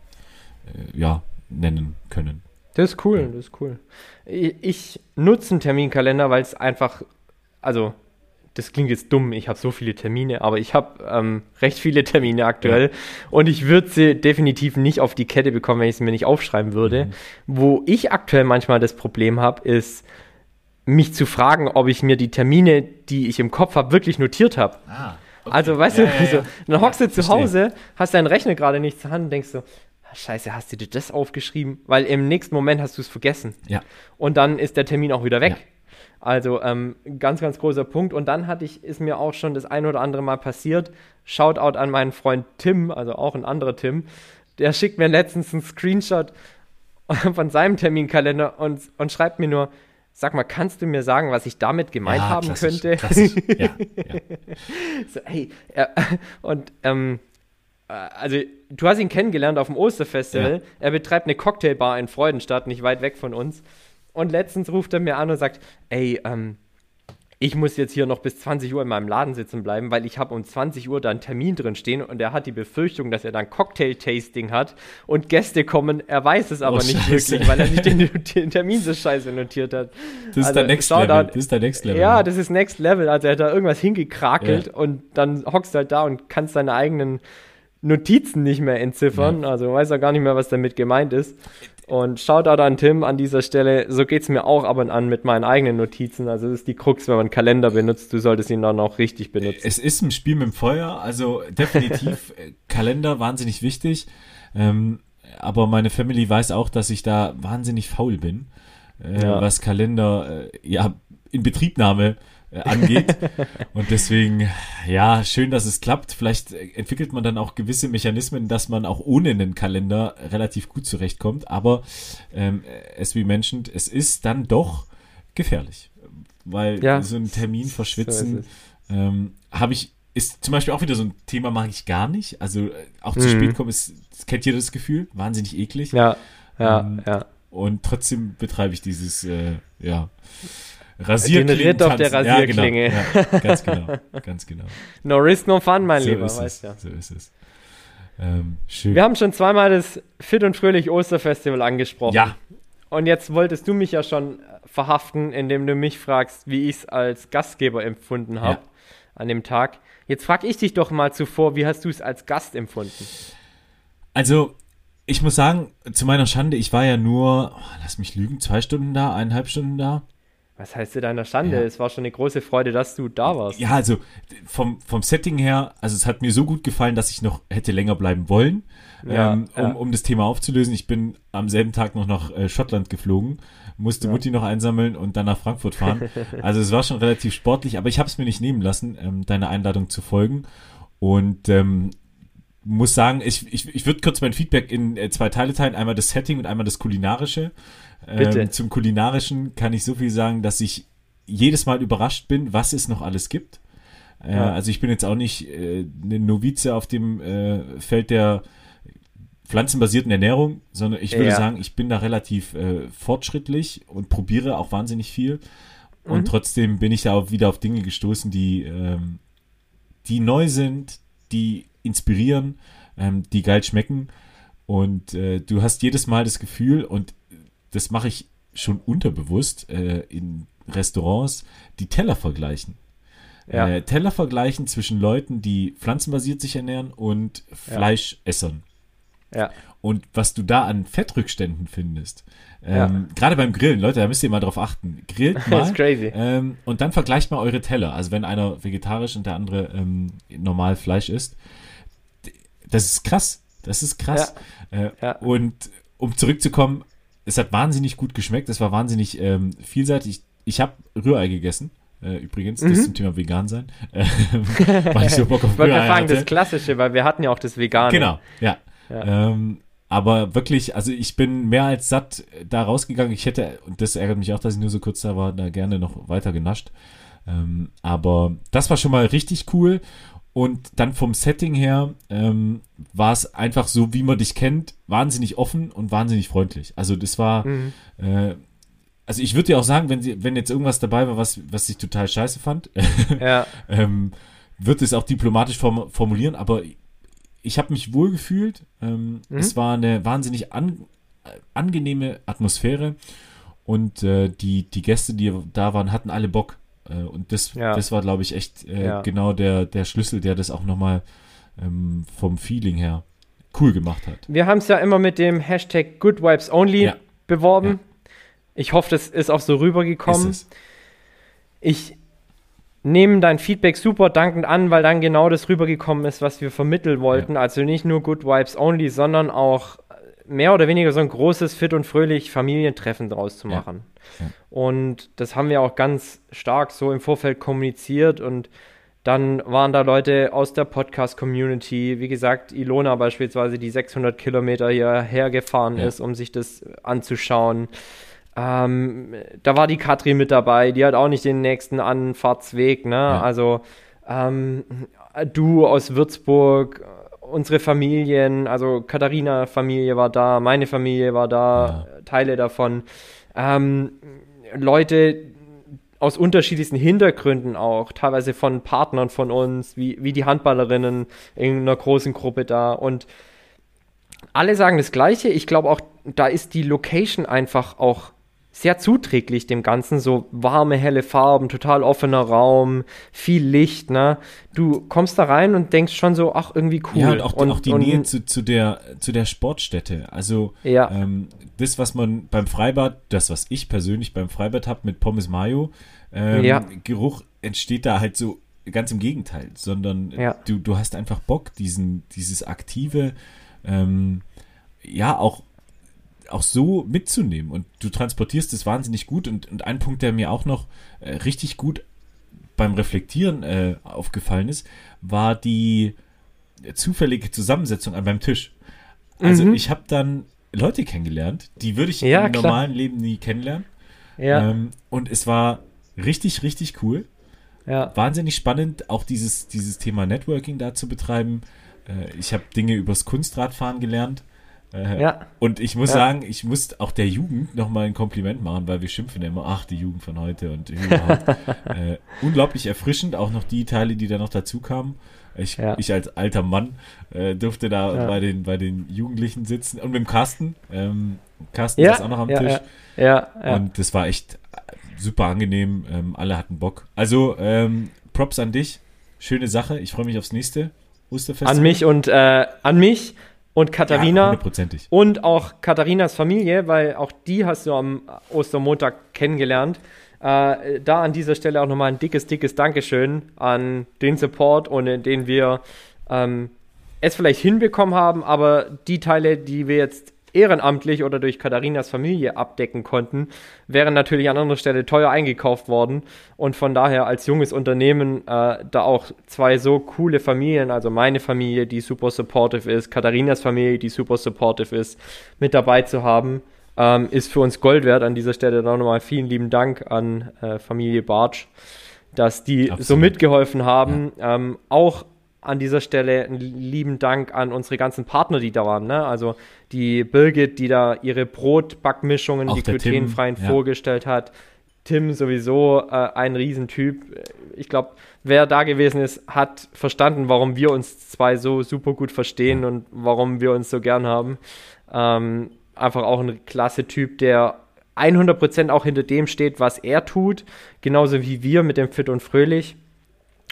äh, ja, nennen können. Das ist cool, das ist cool. Ich, ich nutze einen Terminkalender, weil es einfach, also das klingt jetzt dumm, ich habe so viele Termine, aber ich habe ähm, recht viele Termine aktuell ja. und ich würde sie definitiv nicht auf die Kette bekommen, wenn ich sie mir nicht aufschreiben würde. Mhm. Wo ich aktuell manchmal das Problem habe, ist mich zu fragen, ob ich mir die Termine, die ich im Kopf habe, wirklich notiert habe. Ah. Also, weißt Ja, du, ja, ja. so, dann hockst du zu verstehe. Hause, hast deinen Rechner gerade nicht zur Hand und denkst so, "Ah, Scheiße, hast du dir das aufgeschrieben? Weil im nächsten Moment hast du es vergessen. Ja. Und dann ist der Termin auch wieder weg. Also ähm, ganz, ganz großer Punkt. Und dann hatte ich, ist mir auch schon das ein oder andere Mal passiert. Shoutout an meinen Freund Tim, also auch ein anderer Tim. Der schickt mir letztens einen Screenshot von seinem Terminkalender und, und schreibt mir nur, sag mal, kannst du mir sagen, was ich damit gemeint ja, haben klassisch, könnte? Klassisch. Ja, ja. [laughs] So, hey, äh, und ähm, äh, also du hast ihn kennengelernt auf dem Osterfestival. Ja. Er betreibt eine Cocktailbar in Freudenstadt, nicht weit weg von uns. Und letztens ruft er mir an und sagt, ey, ähm, ich muss jetzt hier noch bis 20 Uhr in meinem Laden sitzen bleiben, weil ich habe um 20 Uhr da einen Termin drin stehen und er hat die Befürchtung, dass er dann Cocktail-Tasting hat und Gäste kommen. Er weiß es aber Oh, nicht Scheiße. wirklich, weil er nicht den, den Termin so scheiße notiert hat. Das ist Also, der Next Level. Das ist der Next Level. Ja, das ist Next Level. Also er hat da irgendwas hingekrakelt Ja. und dann hockst du halt da und kannst deine eigenen Notizen nicht mehr entziffern. Also weiß er gar nicht mehr, was damit gemeint ist. Und Shoutout an Tim an dieser Stelle. So geht's mir auch ab und an mit meinen eigenen Notizen. Also das ist die Krux, wenn man Kalender benutzt. Du solltest ihn dann auch richtig benutzen. Es ist ein Spiel mit dem Feuer, also definitiv [laughs] äh, Kalender wahnsinnig wichtig. Ähm, aber meine Family weiß auch, dass ich da wahnsinnig faul bin, äh, Ja. was Kalender äh, ja in Betriebnahme angeht. [laughs] Und deswegen, ja, schön, dass es klappt. Vielleicht äh, entwickelt man dann auch gewisse Mechanismen, dass man auch ohne einen Kalender relativ gut zurechtkommt. Aber ähm, as we mentioned, es ist dann doch gefährlich. Weil Ja, so ein Termin so verschwitzen ist ähm, habe ich, ist zum Beispiel auch wieder so ein Thema, mag ich gar nicht. Also äh, auch zu Mhm. spät kommen, ist, kennt ihr das Gefühl? Wahnsinnig eklig. Ja, ja, Ähm, ja. Und trotzdem betreibe ich dieses, äh, ja, Den Rasierklingen. Ritt auf der Rasierklinge. Ja, genau. ja, ganz genau, ganz genau. [laughs] No risk, no fun, mein so Lieber. ist es, Weißt ja. so ist es. Ähm, schön. Wir haben schon zweimal das Fit und Fröhlich Osterfestival angesprochen. ja, Und jetzt wolltest du mich ja schon verhaften, indem du mich fragst, wie ich es als Gastgeber empfunden habe Ja. an dem Tag. Jetzt frage ich dich doch mal zuvor, wie hast du es als Gast empfunden? also ich muss sagen, zu meiner Schande, ich war ja nur, oh, lass mich lügen, zwei Stunden da, eineinhalb Stunden da. Was heißt zu deiner Schande? Ja. Es war schon eine große Freude, dass du da warst. Ja, also vom, vom Setting her, also es hat mir so gut gefallen, dass ich noch hätte länger bleiben wollen, Ja, ähm, um, ja. um das Thema aufzulösen. Ich bin am selben Tag noch nach äh, Schottland geflogen, musste. Mutti noch einsammeln und dann nach Frankfurt fahren. [laughs] also es war schon relativ sportlich, aber ich habe es mir nicht nehmen lassen, ähm, deine Einladung zu folgen. Und ähm, muss sagen, ich, ich, ich würde kurz mein Feedback in äh, zwei Teile teilen. Einmal das Setting und einmal das Kulinarische. Bitte. Ähm, zum Kulinarischen kann ich so viel sagen, dass ich jedes Mal überrascht bin, was es noch alles gibt. Äh, Ja. Also ich bin jetzt auch nicht äh, eine Novize auf dem äh, Feld der pflanzenbasierten Ernährung, sondern ich würde Ja. sagen, ich bin da relativ äh, fortschrittlich und probiere auch wahnsinnig viel. Und Mhm. trotzdem bin ich da auch wieder auf Dinge gestoßen, die, ähm, die neu sind, die inspirieren, ähm, die geil schmecken. Und äh, du hast jedes Mal das Gefühl, und das mache ich schon unterbewusst äh, in Restaurants, die Teller vergleichen. Ja. Äh, Teller vergleichen zwischen Leuten, die pflanzenbasiert sich ernähren und Fleischessern. Ja. Und was du da an Fettrückständen findest. Ja. Ähm, Gerade beim Grillen, Leute, da müsst ihr mal drauf achten. Grillt [laughs] mal ähm, und dann vergleicht mal eure Teller. Also wenn einer vegetarisch und der andere ähm, normal Fleisch isst. Das ist krass. Das ist krass. Äh, Ja. Und um zurückzukommen, es hat wahnsinnig gut geschmeckt. Es war wahnsinnig ähm, vielseitig. Ich habe Rührei gegessen. Äh, übrigens, das Mhm. zum Thema vegan sein. [laughs] Ähm, weil ich so Bock auf Ich Rührei hatte. das Klassische, weil wir hatten ja auch das Vegane. Genau, ja. Ja. Ähm, aber wirklich, also ich bin mehr als satt da rausgegangen. Ich hätte, und das ärgert mich auch, dass ich nur so kurz da war, da gerne noch weiter genascht. Ähm, aber das war schon mal richtig cool. Und dann vom Setting her ähm, war es einfach so, wie man dich kennt, wahnsinnig offen und wahnsinnig freundlich. Also das war, Mhm. äh, also ich würde dir auch sagen, wenn, sie, wenn jetzt irgendwas dabei war, was, was ich total scheiße fand, [laughs] Ja. ähm, wird es auch diplomatisch form formulieren, aber ich habe mich wohl gefühlt. Ähm, Mhm. Es war eine wahnsinnig an angenehme Atmosphäre und äh, die, die Gäste, die da waren, hatten alle Bock. Äh, und das, Ja. das war, glaube ich, echt äh, Ja. genau der, der Schlüssel, der das auch nochmal ähm, vom Feeling her cool gemacht hat. Wir haben es ja immer mit dem Hashtag Good Vibes Only Ja. beworben. Ich hoffe, das ist auch so rübergekommen. Ich nehmen dein Feedback super dankend an, weil dann genau das rübergekommen ist, was wir vermitteln wollten. Ja. Also nicht nur Good Vibes Only, sondern auch mehr oder weniger so ein großes, fit und fröhlich Familientreffen draus zu machen. Ja. Ja. Und das haben wir auch ganz stark so im Vorfeld kommuniziert und dann waren da Leute aus der Podcast-Community, wie gesagt, Ilona beispielsweise, die 600 Kilometer hierher gefahren ja. ist, um sich das anzuschauen. Ähm, da war die Katrin mit dabei, die hat auch nicht den nächsten Anfahrtsweg, ne? Also ähm, du aus Würzburg, unsere Familien, also Katharina Familie war da, meine Familie war da, ja. Teile davon. Ähm, Leute aus unterschiedlichsten Hintergründen auch, teilweise von Partnern von uns, wie, wie die Handballerinnen in einer großen Gruppe da. Und alle sagen das Gleiche. Ich glaube auch, da ist die Location einfach auch sehr zuträglich dem Ganzen. So warme, helle Farben, total offener Raum, viel Licht, ne? Du kommst da rein und denkst schon so, ach, irgendwie cool. Ja, und auch, und, auch die und, Nähe zu, zu, der, zu der Sportstätte. Also, ja. ähm, das, was man beim Freibad, das, was ich persönlich beim Freibad habe mit Pommes Mayo, ähm, ja. Geruch entsteht da halt so ganz im Gegenteil, sondern ja. du, du hast einfach Bock, diesen, dieses aktive, ähm, ja, auch auch so mitzunehmen und du transportierst es wahnsinnig gut und, und ein Punkt, der mir auch noch äh, richtig gut beim Reflektieren äh, aufgefallen ist, war die zufällige Zusammensetzung an meinem Tisch. Also mhm. ich habe dann Leute kennengelernt, die würde ich ja, im klar. normalen Leben nie kennenlernen. Ja. Ähm, und es war richtig, richtig cool. Ja. Wahnsinnig spannend, auch dieses, dieses Thema Networking da zu betreiben. Äh, ich habe Dinge übers Kunstradfahren gelernt. Äh, ja. Und ich muss ja. sagen, ich muss auch der Jugend nochmal ein Kompliment machen, weil wir schimpfen ja immer, ach, die Jugend von heute und überhaupt. [laughs] äh, unglaublich erfrischend, auch noch die Teile, die da noch dazu kamen. Ich, ja. ich als alter Mann äh, durfte da ja. bei, den, bei den Jugendlichen sitzen und mit dem Carsten. Ähm, Carsten ist auch noch am Tisch. Ja, Und das war echt super angenehm. Ähm, alle hatten Bock. Also, ähm, Props an dich. Schöne Sache. Ich freue mich aufs nächste Osterfest. An mich und äh, an mich und Katharina. Ja, und auch Katharinas Familie, weil auch die hast du am Ostermontag kennengelernt. Äh, da an dieser Stelle auch nochmal ein dickes, dickes Dankeschön an den Support, ohne den wir ähm, es vielleicht hinbekommen haben, aber die Teile, die wir jetzt ehrenamtlich oder durch Katharinas Familie abdecken konnten, wären natürlich an anderer Stelle teuer eingekauft worden. Und von daher als junges Unternehmen äh, da auch zwei so coole Familien, also meine Familie, die super supportive ist, Katharinas Familie, die super supportive ist, mit dabei zu haben, ähm, ist für uns Gold wert. An dieser Stelle dann nochmal vielen lieben Dank an äh, Familie Bartsch, dass die Absolut. so mitgeholfen haben. Ja. Ähm, auch an dieser Stelle einen lieben Dank an unsere ganzen Partner, die da waren. Ne? Also die Birgit, die da ihre Brotbackmischungen, Auch die glutenfreien Tim, vorgestellt ja. hat. Tim sowieso äh, ein Riesentyp. Ich glaube, wer da gewesen ist, hat verstanden, warum wir uns zwei so super gut verstehen und warum wir uns so gern haben. Ähm, einfach auch ein klasse Typ, der 100% auch hinter dem steht, was er tut. Genauso wie wir mit dem Fit und Fröhlich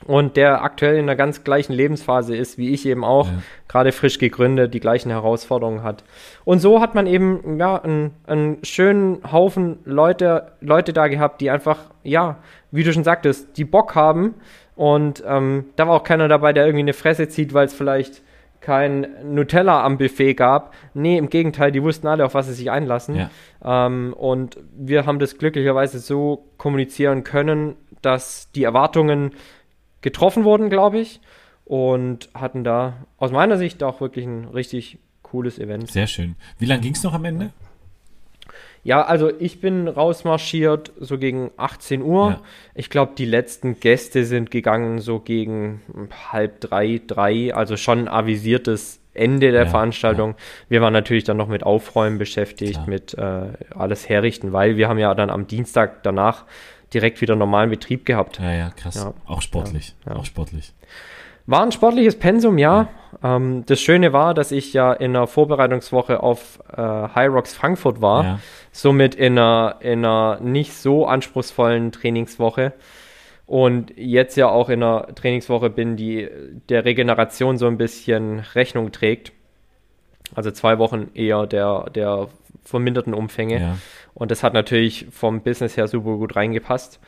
und der aktuell in einer ganz gleichen Lebensphase ist, wie ich eben auch, ja. gerade frisch gegründet, die gleichen Herausforderungen hat. Und so hat man eben ja einen, einen schönen Haufen Leute, Leute da gehabt, die einfach, ja, wie du schon sagtest, die Bock haben. Und ähm, da war auch keiner dabei, der irgendwie eine Fresse zieht, weil es vielleicht kein Nutella am Buffet gab. Nee, im Gegenteil, die wussten alle, auf was sie sich einlassen. Ja. Ähm, und wir haben das glücklicherweise so kommunizieren können, dass die Erwartungen getroffen wurden, glaube ich. Und hatten da aus meiner Sicht auch wirklich ein richtig cooles Event. Sehr schön. Wie lange ging es noch am Ende? Ja, also ich bin rausmarschiert so gegen 18 Uhr. Ja. Ich glaube, die letzten Gäste sind gegangen so gegen halb drei, drei, also schon avisiertes Ende der ja, Veranstaltung. Ja. Wir waren natürlich dann noch mit Aufräumen beschäftigt, Klar. mit äh, alles herrichten, weil wir haben ja dann am Dienstag danach direkt wieder normalen Betrieb gehabt. Ja, ja, krass. Ja. Auch sportlich. Ja, ja. Auch sportlich. War ein sportliches Pensum, ja. Ähm, das Schöne war, dass ich ja in einer Vorbereitungswoche auf äh, High Rocks Frankfurt war. Somit in einer, in einer nicht so anspruchsvollen Trainingswoche. Und jetzt ja auch in einer Trainingswoche bin, die der Regeneration so ein bisschen Rechnung trägt. Also zwei Wochen eher der, der verminderten Umfänge. Ja. Und das hat natürlich vom Business her super gut reingepasst.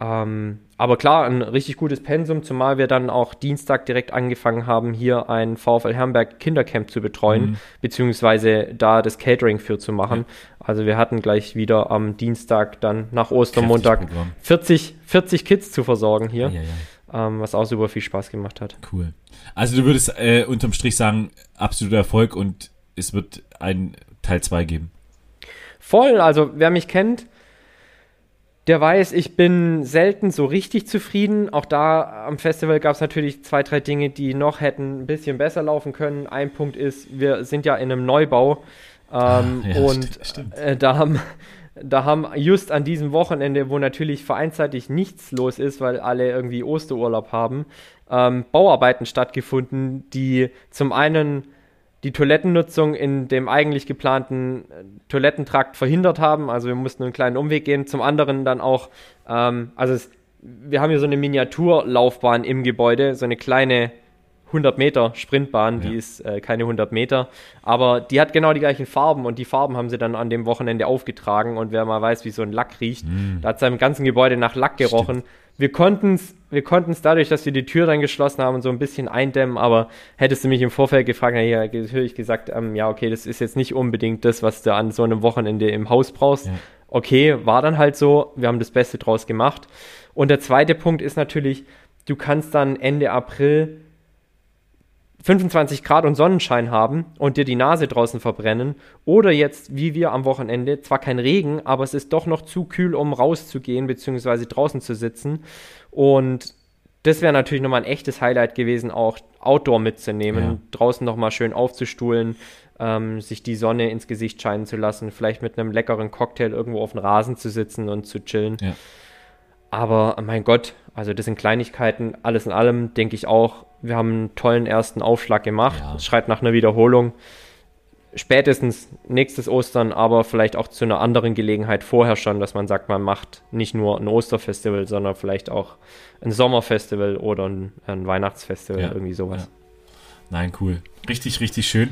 Ähm, aber klar, ein richtig gutes Pensum, zumal wir dann auch Dienstag direkt angefangen haben, hier ein VfL Herrenberg Kindercamp zu betreuen, mhm. beziehungsweise da das Catering für zu machen. Ja. Also wir hatten gleich wieder am Dienstag dann nach Ostermontag 40, 40 Kids zu versorgen hier, ja, ähm, was auch super viel Spaß gemacht hat. Cool. Also du würdest äh, unterm Strich sagen, absoluter Erfolg und es wird ein Teil 2 geben. Voll, also wer mich kennt, der weiß, ich bin selten so richtig zufrieden. Auch da am Festival gab es natürlich zwei, drei Dinge, die noch hätten ein bisschen besser laufen können. Ein Punkt ist, wir sind ja in einem Neubau ähm, ja, und. Äh, da haben da haben just an diesem Wochenende, wo natürlich vereinsseitig nichts los ist, weil alle irgendwie Osterurlaub haben, ähm, Bauarbeiten stattgefunden, die zum einen die Toilettennutzung in dem eigentlich geplanten äh, Toilettentrakt verhindert haben. Also wir mussten einen kleinen Umweg gehen. Zum anderen dann auch, ähm, also es, wir haben hier so eine Miniaturlaufbahn im Gebäude, so eine kleine 100 Meter Sprintbahn, ja. die ist äh, keine 100 Meter, aber die hat genau die gleichen Farben und die Farben haben sie dann an dem Wochenende aufgetragen und wer mal weiß, wie so ein Lack riecht, mm. da hat es im ganzen Gebäude nach Lack gerochen. Stimmt. Wir konnten es wir konten's dadurch, dass wir die Tür dann geschlossen haben, so ein bisschen eindämmen, aber hättest du mich im Vorfeld gefragt, hätte ich natürlich gesagt, ähm, ja, okay, das ist jetzt nicht unbedingt das, was du an so einem Wochenende im Haus brauchst. Ja. Okay, war dann halt so, wir haben das Beste draus gemacht. Und der zweite Punkt ist natürlich, du kannst dann Ende April 25 Grad und Sonnenschein haben und dir die Nase draußen verbrennen. Oder jetzt, wie wir am Wochenende, zwar kein Regen, aber es ist doch noch zu kühl, um rauszugehen, beziehungsweise draußen zu sitzen. Und das wäre natürlich nochmal ein echtes Highlight gewesen, auch Outdoor mitzunehmen, ja. draußen nochmal schön aufzustuhlen, ähm, sich die Sonne ins Gesicht scheinen zu lassen, vielleicht mit einem leckeren Cocktail irgendwo auf dem Rasen zu sitzen und zu chillen. Ja. Aber mein Gott, also das sind Kleinigkeiten. Alles in allem denke ich auch, wir haben einen tollen ersten Aufschlag gemacht. Ja. Schreit nach einer Wiederholung. Spätestens nächstes Ostern, aber vielleicht auch zu einer anderen Gelegenheit vorher schon, dass man sagt, man macht nicht nur ein Osterfestival, sondern vielleicht auch ein Sommerfestival oder ein, ein Weihnachtsfestival, ja. irgendwie sowas. Ja. Nein, cool. Richtig, richtig schön.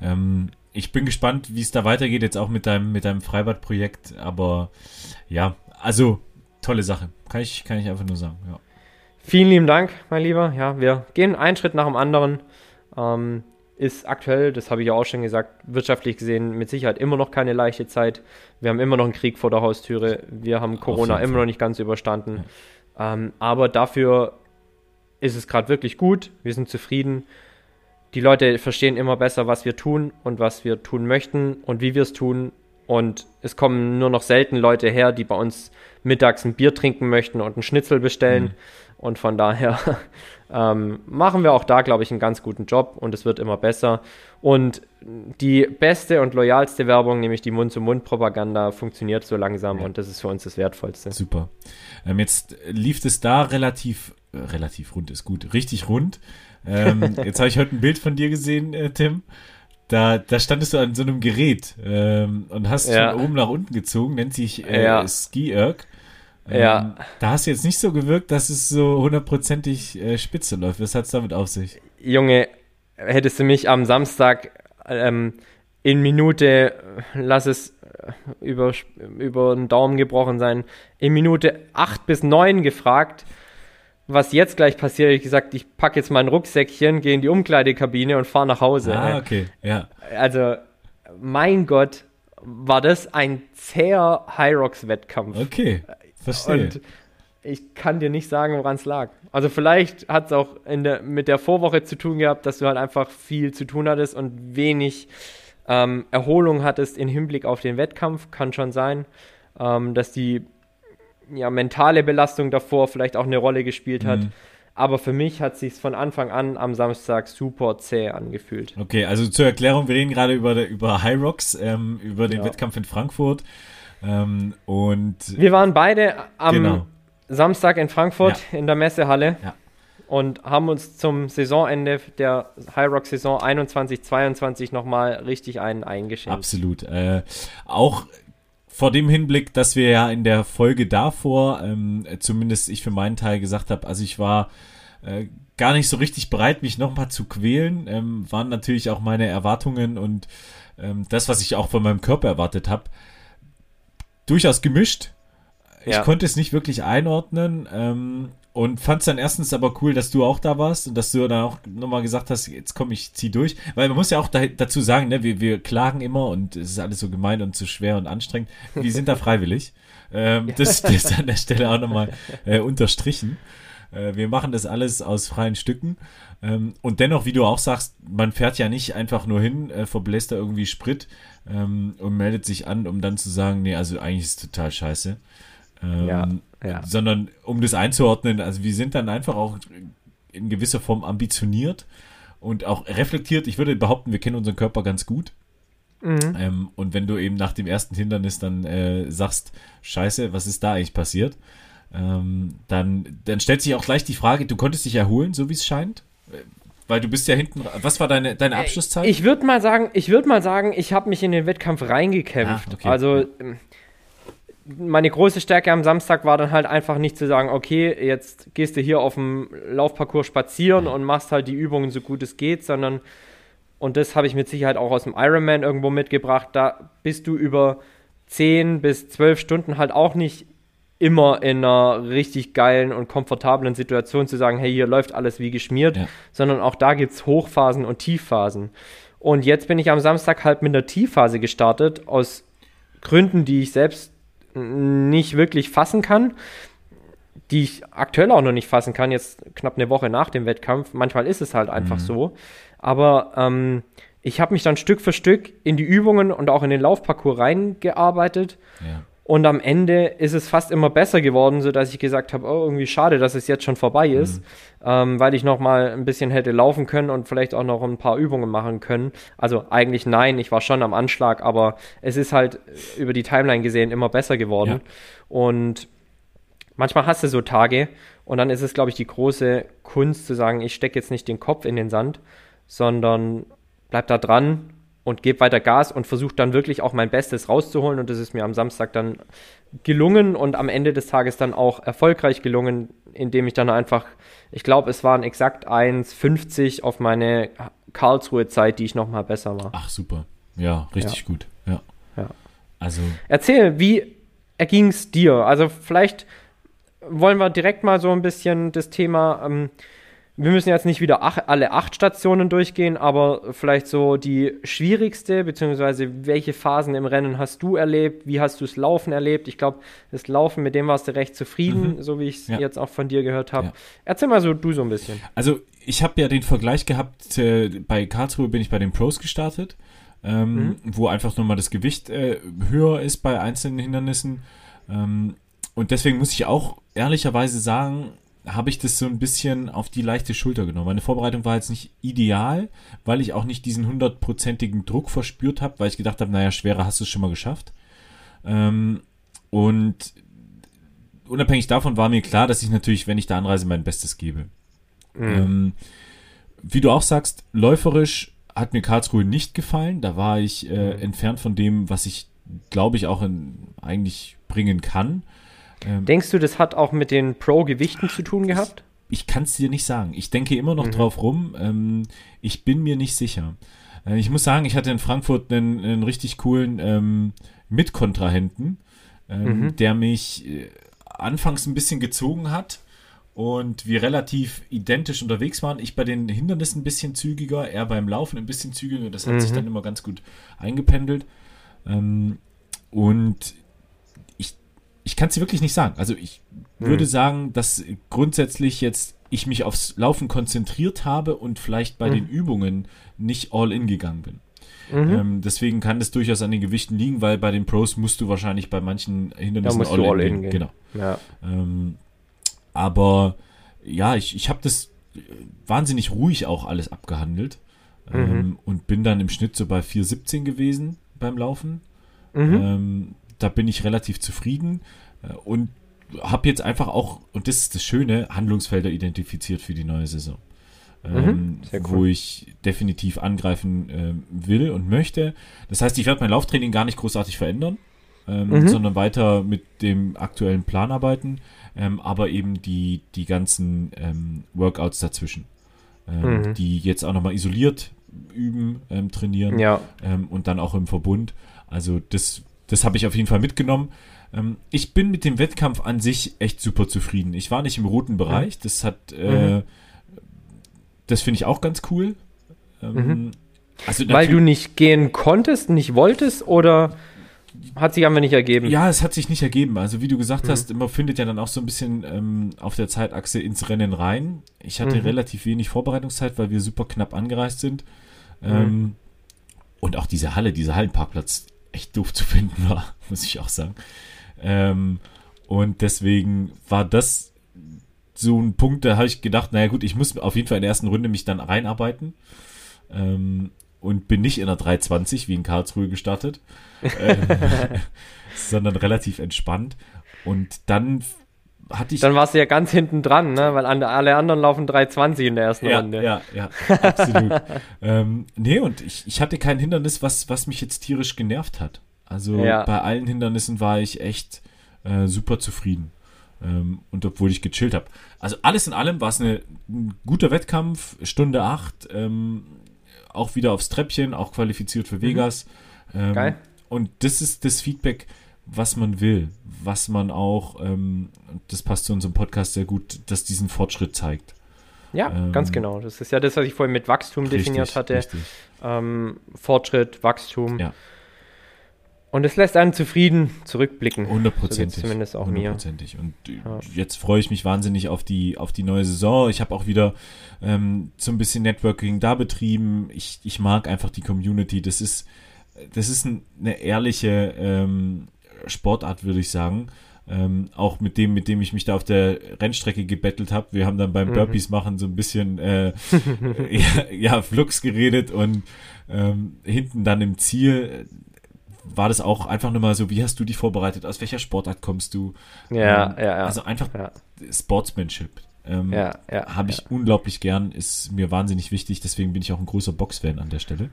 Ähm, ich bin gespannt, wie es da weitergeht, jetzt auch mit deinem, mit deinem Freibadprojekt. Aber ja, also tolle Sache. Kann ich, kann ich einfach nur sagen, ja. Vielen lieben Dank, mein Lieber. Ja, wir gehen einen Schritt nach dem anderen. Ähm, ist aktuell, das habe ich ja auch schon gesagt, wirtschaftlich gesehen mit Sicherheit immer noch keine leichte Zeit. Wir haben immer noch einen Krieg vor der Haustüre. Wir haben Corona immer noch nicht ganz überstanden. Ja. Ähm, aber dafür ist es gerade wirklich gut. Wir sind zufrieden. Die Leute verstehen immer besser, was wir tun und was wir tun möchten und wie wir es tun. Und es kommen nur noch selten Leute her, die bei uns mittags ein Bier trinken möchten und einen Schnitzel bestellen. Mhm. Und von daher [laughs] ähm, machen wir auch da, glaube ich, einen ganz guten Job und es wird immer besser. Und die beste und loyalste Werbung, nämlich die Mund-zu-Mund-Propaganda, funktioniert so langsam ja. und das ist für uns das Wertvollste. Super. Ähm, jetzt lief es da relativ, äh, relativ rund ist gut, richtig rund. Ähm, [laughs] jetzt habe ich heute ein Bild von dir gesehen, äh, Tim. Da, da standest du an so einem Gerät ähm, und hast ja. von oben nach unten gezogen, nennt sich äh, ja. Ski-Erg. Ähm, ja. Da hast du jetzt nicht so gewirkt, dass es so hundertprozentig äh, spitze läuft. Was hat es damit auf sich? Junge, hättest du mich am Samstag ähm, in Minute, lass es äh, über, über den Daumen gebrochen sein, in Minute 8 bis 9 gefragt, was jetzt gleich passiert, ich gesagt, ich packe jetzt mein Rucksäckchen, gehe in die Umkleidekabine und fahre nach Hause. Ah, okay, ja. Also, mein Gott, war das ein zäher Hyrox-Wettkampf. Okay. Verstehe. Und ich kann dir nicht sagen, woran es lag. Also vielleicht hat es auch der, mit der Vorwoche zu tun gehabt, dass du halt einfach viel zu tun hattest und wenig ähm, Erholung hattest im Hinblick auf den Wettkampf. Kann schon sein, ähm, dass die ja, mentale Belastung davor vielleicht auch eine Rolle gespielt hat. Mhm. Aber für mich hat sich von Anfang an am Samstag super zäh angefühlt. Okay, also zur Erklärung, wir reden gerade über, über High Rocks, ähm, über den ja. Wettkampf in Frankfurt. Ähm, und wir waren beide am genau. Samstag in Frankfurt ja. in der Messehalle ja. und haben uns zum Saisonende der High Rock Saison 21-22 nochmal richtig einen eingeschenkt. Absolut. Äh, auch vor dem Hinblick, dass wir ja in der Folge davor, ähm, zumindest ich für meinen Teil gesagt habe, also ich war äh, gar nicht so richtig bereit, mich nochmal zu quälen, ähm, waren natürlich auch meine Erwartungen und ähm, das, was ich auch von meinem Körper erwartet habe, durchaus gemischt. ich ja. konnte es nicht wirklich einordnen. Ähm, und fand es dann erstens aber cool, dass du auch da warst und dass du dann auch nochmal gesagt hast, jetzt komm, ich zieh durch. Weil man muss ja auch da, dazu sagen, ne, wir, wir klagen immer und es ist alles so gemein und zu schwer und anstrengend. Wir sind da [laughs] freiwillig. ähm, das, das ist an der Stelle auch nochmal [laughs] äh, unterstrichen. Äh, wir machen das alles aus freien Stücken. Ähm, und dennoch, wie du auch sagst, man fährt ja nicht einfach nur hin, äh, verbläst da irgendwie Sprit ähm, und meldet sich an, um dann zu sagen, nee, also eigentlich ist es total scheiße. Ähm, ja, ja. Sondern um das einzuordnen, also wir sind dann einfach auch in gewisser Form ambitioniert und auch reflektiert. Ich würde behaupten, wir kennen unseren Körper ganz gut. Mhm. Ähm, und wenn du eben nach dem ersten Hindernis dann äh, sagst, scheiße, was ist da eigentlich passiert? Ähm, dann, dann stellt sich auch gleich die Frage, du konntest dich erholen, so wie es scheint? Weil du bist ja hinten. Was war deine, deine äh, Abschlusszeit? Ich würde mal sagen, ich würde mal sagen, ich habe mich in den Wettkampf reingekämpft. Ah, okay. Also ähm, meine große Stärke am Samstag war dann halt einfach nicht zu sagen, okay, jetzt gehst du hier auf dem Laufparcours spazieren und machst halt die Übungen so gut es geht, sondern, und das habe ich mit Sicherheit auch aus dem Ironman irgendwo mitgebracht, da bist du über 10 bis 12 Stunden halt auch nicht immer in einer richtig geilen und komfortablen Situation zu sagen, hey, hier läuft alles wie geschmiert, ja. sondern auch da gibt es Hochphasen und Tiefphasen. Und jetzt bin ich am Samstag halt mit der Tiefphase gestartet, aus Gründen, die ich selbst nicht wirklich fassen kann, die ich aktuell auch noch nicht fassen kann, jetzt knapp eine Woche nach dem Wettkampf. Manchmal ist es halt einfach mhm. so. Aber ähm, ich habe mich dann Stück für Stück in die Übungen und auch in den Laufparcours reingearbeitet. Ja. Und am Ende ist es fast immer besser geworden, sodass ich gesagt habe, oh, irgendwie schade, dass es jetzt schon vorbei ist, mhm. ähm, weil ich noch mal ein bisschen hätte laufen können und vielleicht auch noch ein paar Übungen machen können. Also eigentlich nein, ich war schon am Anschlag, aber es ist halt über die Timeline gesehen immer besser geworden. Ja. Und manchmal hast du so Tage und dann ist es, glaube ich, die große Kunst zu sagen, ich stecke jetzt nicht den Kopf in den Sand, sondern bleib da dran und gebe weiter Gas und versuche dann wirklich auch mein Bestes rauszuholen. Und das ist mir am Samstag dann gelungen und am Ende des Tages dann auch erfolgreich gelungen, indem ich dann einfach, ich glaube, es waren exakt 1,50 auf meine Karlsruhe-Zeit, die ich nochmal besser war. Ach, super. Ja, richtig ja. gut. Ja. ja. Also. Erzähl, wie erging es dir? Also, vielleicht wollen wir direkt mal so ein bisschen das Thema. Ähm, wir müssen jetzt nicht wieder ach, alle acht Stationen durchgehen, aber vielleicht so die schwierigste, beziehungsweise welche Phasen im Rennen hast du erlebt? Wie hast du das Laufen erlebt? Ich glaube, das Laufen, mit dem warst du recht zufrieden, mhm. so wie ich es ja. jetzt auch von dir gehört habe. Ja. Erzähl mal so du so ein bisschen. Also, ich habe ja den Vergleich gehabt, äh, bei Karlsruhe bin ich bei den Pros gestartet, ähm, mhm. wo einfach nochmal das Gewicht äh, höher ist bei einzelnen Hindernissen. Ähm, und deswegen muss ich auch ehrlicherweise sagen, habe ich das so ein bisschen auf die leichte Schulter genommen. Meine Vorbereitung war jetzt nicht ideal, weil ich auch nicht diesen hundertprozentigen Druck verspürt habe, weil ich gedacht habe, naja, schwerer hast du es schon mal geschafft. Ähm, und unabhängig davon war mir klar, dass ich natürlich, wenn ich da anreise, mein Bestes gebe. Mhm. Ähm, wie du auch sagst, läuferisch hat mir Karlsruhe nicht gefallen. Da war ich äh, mhm. entfernt von dem, was ich, glaube ich, auch in, eigentlich bringen kann. Ähm, Denkst du, das hat auch mit den Pro-Gewichten zu tun gehabt? Ich, ich kann es dir nicht sagen. Ich denke immer noch mhm. drauf rum. Ähm, ich bin mir nicht sicher. Äh, ich muss sagen, ich hatte in Frankfurt einen, einen richtig coolen ähm, Mitkontrahenten, ähm, mhm. der mich äh, anfangs ein bisschen gezogen hat und wir relativ identisch unterwegs waren. Ich bei den Hindernissen ein bisschen zügiger, er beim Laufen ein bisschen zügiger. Das hat mhm. sich dann immer ganz gut eingependelt. Ähm, und ich kann es dir wirklich nicht sagen. Also ich hm. würde sagen, dass grundsätzlich jetzt ich mich aufs Laufen konzentriert habe und vielleicht bei hm. den Übungen nicht all in gegangen bin. Mhm. Ähm, deswegen kann das durchaus an den Gewichten liegen, weil bei den Pros musst du wahrscheinlich bei manchen Hindernissen all, all, in, gehen. Genau. Ja. Ähm, aber ja, ich, ich habe das wahnsinnig ruhig auch alles abgehandelt mhm. ähm, und bin dann im Schnitt so bei 4,17 gewesen beim Laufen. Mhm. Ähm, da bin ich relativ zufrieden äh, und habe jetzt einfach auch, und das ist das Schöne, Handlungsfelder identifiziert für die neue Saison. Mhm, ähm, cool. Wo ich definitiv angreifen äh, will und möchte. Das heißt, ich werde mein Lauftraining gar nicht großartig verändern, ähm, mhm. sondern weiter mit dem aktuellen Plan arbeiten, ähm, aber eben die, die ganzen ähm, Workouts dazwischen, ähm, mhm. die jetzt auch nochmal isoliert üben, ähm, trainieren ja. und dann auch im Verbund. Also das das habe ich auf jeden Fall mitgenommen. Ähm, ich bin mit dem Wettkampf an sich echt super zufrieden. Ich war nicht im roten Bereich. Das hat, äh, mhm. das finde ich auch ganz cool. Ähm, mhm. also Weil du nicht gehen konntest, nicht wolltest oder hat sich einfach nicht ergeben? Ja, es hat sich nicht ergeben. Also wie du gesagt mhm. hast, man findet ja dann auch so ein bisschen ähm, auf der Zeitachse ins Rennen rein. Ich hatte mhm. relativ wenig Vorbereitungszeit, weil wir super knapp angereist sind. Mhm. Ähm, und auch diese Halle, dieser Hallenparkplatz, echt doof zu finden war, [laughs] muss ich auch sagen. Ähm, und deswegen war das so ein Punkt, da habe ich gedacht, naja gut, ich muss auf jeden Fall in der ersten Runde mich dann reinarbeiten. Ähm, und bin nicht in der 320 wie in Karlsruhe gestartet, [laughs] äh, [laughs] sondern relativ entspannt. Und dann hatte ich. Dann warst du ja ganz hinten dran, ne? weil alle anderen laufen 320 in der ersten ja, Runde. Ja, ja, absolut. [laughs] ähm, nee, und ich, ich hatte kein Hindernis, was, was mich jetzt tierisch genervt hat. Also ja. bei allen Hindernissen war ich echt äh, super zufrieden. Ähm, und obwohl ich gechillt habe. Also alles in allem war es ein guter Wettkampf, Stunde 8, ähm, auch wieder aufs Treppchen, auch qualifiziert für mhm. Vegas. Mhm. Ähm, Geil. Und das ist das Feedback, was man will, was man auch, ähm, das passt zu unserem Podcast sehr gut, dass diesen Fortschritt zeigt. Ja, ähm, ganz genau. Das ist ja das, was ich vorhin mit Wachstum richtig, definiert hatte. Ähm, Fortschritt, Wachstum. Ja. Und es lässt einen zufrieden zurückblicken. Hundertprozentig. So zumindest auch mir. Hundertprozentig. Und ja. jetzt freue ich mich wahnsinnig auf die, auf die neue Saison. Ich habe auch wieder ähm, so ein bisschen Networking da betrieben. Ich, ich mag einfach die Community. Das ist, das ist ein, eine ehrliche ähm, Sportart, würde ich sagen. Ähm, auch mit dem, mit dem ich mich da auf der Rennstrecke gebettelt habe. Wir haben dann beim mhm. Burpees machen so ein bisschen äh, [laughs] ja, ja, Flux geredet und ähm, hinten dann im Ziel war das auch einfach nur mal so, wie hast du dich vorbereitet, aus welcher Sportart kommst du? Ja, ähm, ja, ja. Also einfach ja. Sportsmanship. Ähm, ja, ja, Habe ich unglaublich gern, ist mir wahnsinnig wichtig, deswegen bin ich auch ein großer Box-Fan an der Stelle.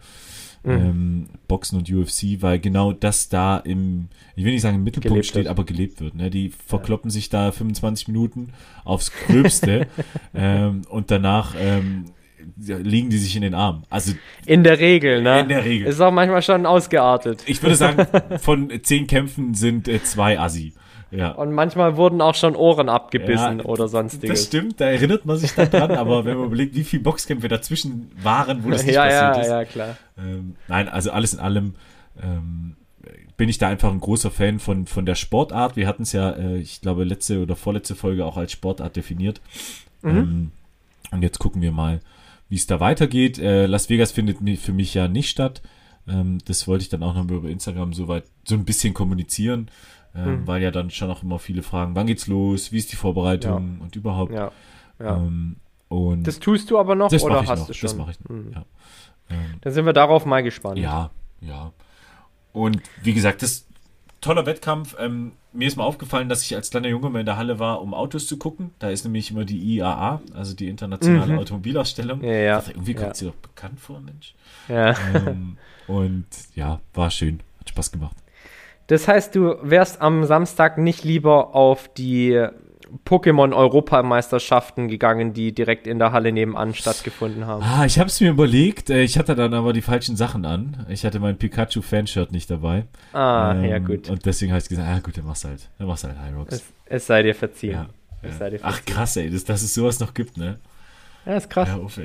Mhm. Ähm, Boxen und UFC, weil genau das da im, ich will nicht sagen im Mittelpunkt gelebt steht, wird. aber gelebt wird. Ne? Die verkloppen sich da 25 Minuten aufs Gröbste [laughs] ähm, und danach ähm, liegen die sich in den Armen. Also in der Regel, ne? In der Regel. Ist auch manchmal schon ausgeartet. Ich würde sagen, [laughs] von zehn Kämpfen sind äh, zwei Assi. Ja. Und manchmal wurden auch schon Ohren abgebissen ja, oder sonstiges. Das stimmt, da erinnert man sich daran, [laughs] aber wenn man überlegt, wie viele Boxkämpfe dazwischen waren, wo das nicht [laughs] ja, passiert ja, ist. Ja, klar. Ähm, nein, also alles in allem ähm, bin ich da einfach ein großer Fan von, von der Sportart. Wir hatten es ja, äh, ich glaube, letzte oder vorletzte Folge auch als Sportart definiert. Mhm. Ähm, und jetzt gucken wir mal, wie es da weitergeht. Äh, Las Vegas findet für mich ja nicht statt. Ähm, das wollte ich dann auch noch über Instagram so weit so ein bisschen kommunizieren, äh, hm. weil ja dann schon auch immer viele fragen, wann geht's los, wie ist die Vorbereitung und überhaupt. Ja. Ähm, und das tust du aber noch oder hast noch, du schon? Das mache ich noch. Hm. Ja. Ähm, dann sind wir darauf mal gespannt. Ja, ja. Und wie gesagt, das toller Wettkampf. Ähm, mir ist mal aufgefallen, dass ich als kleiner Junge mal in der Halle war, um Autos zu gucken. Da ist nämlich immer die IAA, also die internationale mhm. Automobilausstellung. Ja, ja. Dachte, irgendwie kommt ja. sie doch bekannt vor, Mensch. Ja. Ähm, und ja, war schön. Hat Spaß gemacht. Das heißt, du wärst am Samstag nicht lieber auf die Pokémon-Europameisterschaften gegangen, die direkt in der Halle nebenan stattgefunden haben. Ah, ich habe es mir überlegt. Äh, ich hatte dann aber die falschen Sachen an. Ich hatte mein Pikachu-Fanshirt nicht dabei. Ah, ähm, ja gut. Und deswegen habe ich gesagt, ah gut, dann machst du halt, dann machst du halt Hyrox. Es, es sei dir verziehen. Ja, ja. Sei dir verziehen. Ach krass, ey, dass, dass es sowas noch gibt, ne? Ja, ist krass. Ja, uff,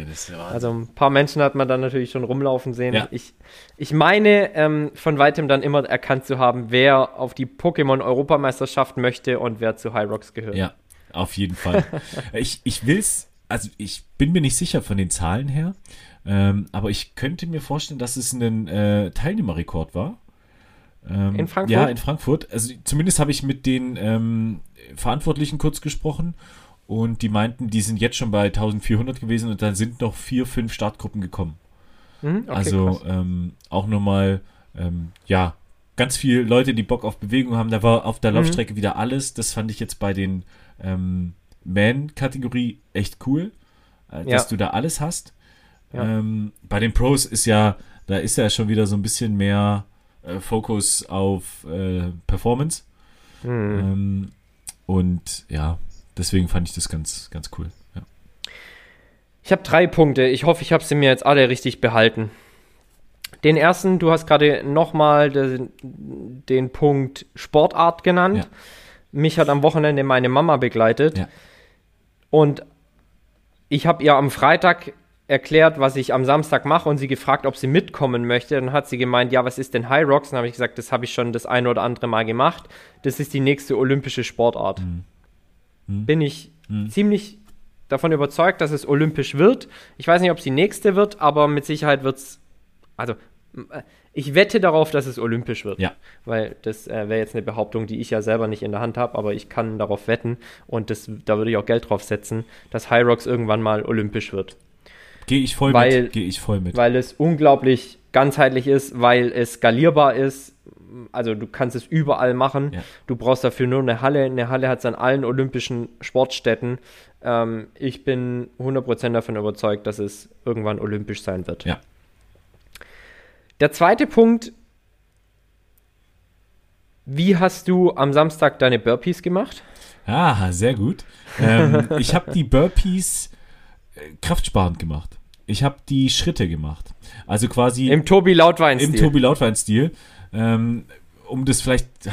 also ein paar Menschen hat man dann natürlich schon rumlaufen sehen. Ja. Ich, ich meine, ähm, von weitem dann immer erkannt zu haben, wer auf die Pokémon-Europameisterschaft möchte und wer zu Hyrox gehört. Ja, auf jeden Fall. [laughs] ich, ich will's, also ich bin mir nicht sicher von den Zahlen her, ähm, aber ich könnte mir vorstellen, dass es ein äh, Teilnehmerrekord war. Ähm, in Frankfurt? Ja, in Frankfurt. Also zumindest habe ich mit den ähm, Verantwortlichen kurz gesprochen und die meinten, die sind jetzt schon bei 1400 gewesen und dann sind noch vier, fünf Startgruppen gekommen. Mhm, okay, also ähm, auch nochmal, ähm, ja, ganz viele Leute, die Bock auf Bewegung haben. Da war auf der mhm. Laufstrecke wieder alles. Das fand ich jetzt bei den ähm, Man-Kategorie echt cool, äh, dass ja. du da alles hast. Ja. Ähm, bei den Pros ist ja, da ist ja schon wieder so ein bisschen mehr äh, Fokus auf äh, Performance. Mhm. Ähm, und ja, deswegen fand ich das ganz, ganz cool. Ja. Ich habe drei Punkte. Ich hoffe, ich habe sie mir jetzt alle richtig behalten. Den ersten, du hast gerade nochmal den Punkt Sportart genannt. Ja. Mich hat am Wochenende meine Mama begleitet. Ja. Und ich habe ihr am Freitag erklärt, was ich am Samstag mache und sie gefragt, ob sie mitkommen möchte. Dann hat sie gemeint, ja, was ist denn High Rocks? Dann habe ich gesagt, das habe ich schon das eine oder andere Mal gemacht. Das ist die nächste olympische Sportart. Mhm. Bin ich ziemlich davon überzeugt, dass es olympisch wird. Ich weiß nicht, ob es die nächste wird, aber mit Sicherheit wird es, also äh, ich wette darauf, dass es olympisch wird. Ja. Weil das äh, wäre jetzt eine Behauptung, die ich ja selber nicht in der Hand habe, aber ich kann darauf wetten und das, da würde ich auch Geld drauf setzen, dass High Rocks irgendwann mal olympisch wird. Gehe ich voll Weil- mit. Gehe ich voll mit. Weil es unglaublich ganzheitlich ist, weil es skalierbar ist. Also du kannst es überall machen. Ja. Du brauchst dafür nur eine Halle. Eine Halle hat es an allen olympischen Sportstätten. Ähm, ich bin 100% davon überzeugt, dass es irgendwann olympisch sein wird. Ja. Der zweite Punkt. Wie hast du am Samstag deine Burpees gemacht? Ah, sehr gut. Ähm, [laughs] ich habe die Burpees äh, kraftsparend gemacht. Ich habe die Schritte gemacht. Also quasi Im Tobi Lautwein-Stil. im Tobi Lautwein-Stil. Ähm, um das vielleicht ah,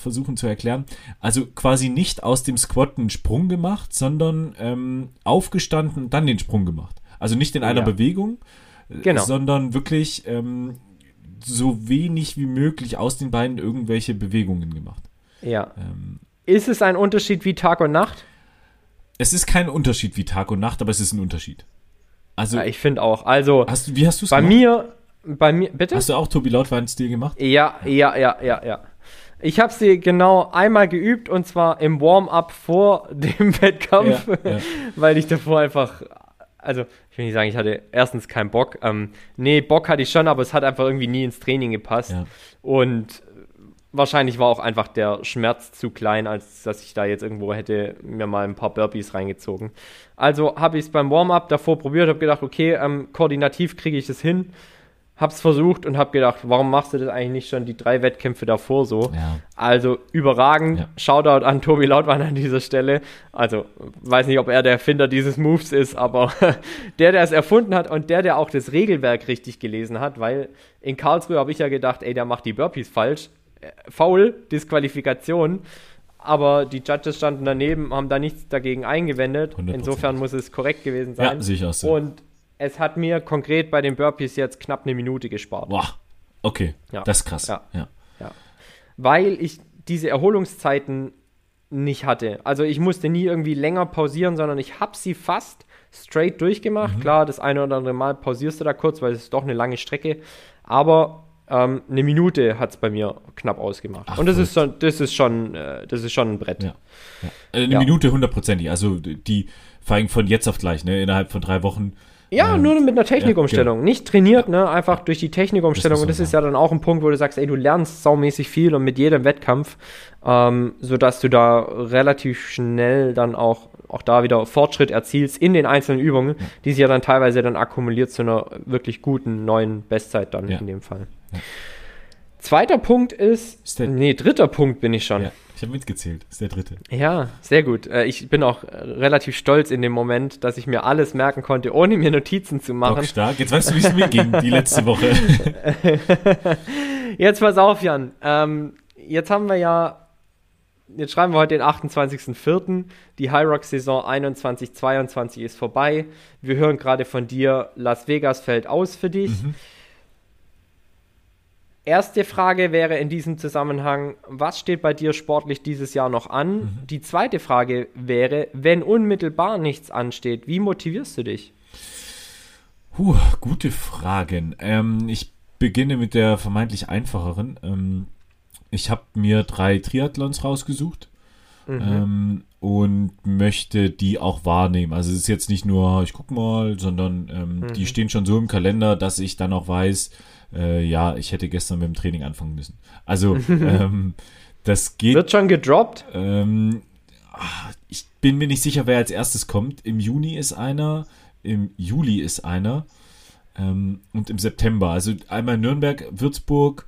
versuchen zu erklären. Also quasi nicht aus dem Squat einen Sprung gemacht, sondern ähm, aufgestanden und dann den Sprung gemacht. Also nicht in einer Ja. Bewegung, äh, Genau. sondern wirklich ähm, so wenig wie möglich aus den Beinen irgendwelche Bewegungen gemacht. Ja. Ähm, Ist es ein Unterschied wie Tag und Nacht? es ist kein Unterschied wie Tag und Nacht, aber es ist ein Unterschied. Also, Ja, ich finde auch. Also hast wie hast du es bei gemacht? mir, bei mir, bitte? Hast du auch Tobi Lautwein-Stil gemacht? Ja, ja, ja, ja, ja. Ich habe sie genau einmal geübt und zwar im Warm-up vor [laughs] dem Wettkampf, Ja, ja. [laughs] weil ich davor einfach, also ich will nicht sagen, ich hatte erstens keinen Bock. Ähm, nee, Bock hatte ich schon, aber es hat einfach irgendwie nie ins Training gepasst. Ja. Und wahrscheinlich war auch einfach der Schmerz zu klein, als dass ich da jetzt irgendwo hätte mir mal ein paar Burpees reingezogen. Also habe ich es beim Warm-up davor probiert, habe gedacht, okay, ähm, koordinativ kriege ich das hin. Hab's versucht und hab gedacht, warum machst du das eigentlich nicht schon die drei Wettkämpfe davor so? Ja. Also überragend. Ja. Shoutout an Tobi Lautwein an dieser Stelle. Also weiß nicht, ob er der Erfinder dieses Moves ist, aber [laughs] der, der es erfunden hat und der, der auch das Regelwerk richtig gelesen hat, weil in Karlsruhe habe ich ja gedacht, ey, der macht die Burpees falsch. Äh, Foul, Disqualifikation. Aber die Judges standen daneben, haben da nichts dagegen eingewendet. 100%. Insofern muss es korrekt gewesen sein. Ja, auch so. Und es hat mir konkret bei den Burpees jetzt knapp eine Minute gespart. Boah, okay, Ja. das ist krass. Ja. Ja. weil ich diese Erholungszeiten nicht hatte. Also ich musste nie irgendwie länger pausieren, sondern ich habe sie fast straight durchgemacht. Klar, das eine oder andere Mal pausierst du da kurz, weil es ist doch eine lange Strecke. Aber ähm, eine Minute hat es bei mir knapp ausgemacht. Ach, Und das ist, schon, das, ist schon, äh, das ist schon ein Brett. Ja. Ja. Eine Ja. Minute hundertprozentig. Also die vor allem von jetzt auf gleich, ne? Innerhalb von drei Wochen. Ja, nur mit einer Technikumstellung. Nicht trainiert, ne? Einfach durch die Technikumstellung. Das Und muss das ist ja dann auch ein Punkt, wo du sagst, ey, du lernst saumäßig viel und mit jedem Wettkampf, ähm, sodass du da relativ schnell dann auch, auch da wieder Fortschritt erzielst in den einzelnen Übungen, die sich ja dann teilweise dann akkumuliert zu einer wirklich guten neuen Bestzeit dann Ja. in dem Fall. Zweiter Punkt ist, der- nee, dritter Punkt bin ich schon. Ich habe mitgezählt. Ist der dritte. Ja, sehr gut. Äh, Ich bin auch relativ stolz in dem Moment, dass ich mir alles merken konnte, ohne mir Notizen zu machen. Bockstark. Jetzt weißt du, wie es mir ging, die letzte Woche. [laughs] Jetzt pass auf, Jan. Ähm, jetzt haben wir ja, jetzt schreiben wir heute den 28.04. Die High Rock Saison 21-22 ist vorbei. Wir hören gerade von dir, Las Vegas fällt aus für dich. Erste Frage wäre in diesem Zusammenhang, was steht bei dir sportlich dieses Jahr noch an? Die zweite Frage wäre, wenn unmittelbar nichts ansteht, wie motivierst du dich? Puh, gute Fragen. Ähm, ich beginne mit der vermeintlich einfacheren. Ähm, ich habe mir drei Triathlons rausgesucht ähm, und möchte die auch wahrnehmen. Also es ist jetzt nicht nur, ich guck mal, sondern ähm, die stehen schon so im Kalender, dass ich dann auch weiß, äh, ja, ich hätte gestern mit dem Training anfangen müssen. Also [laughs] ähm, das geht Wird schon gedroppt? ähm, ah, ich bin mir nicht sicher, wer als erstes kommt. Im Juni ist einer, im Juli ist einer ähm, und im September. Also einmal Nürnberg, Würzburg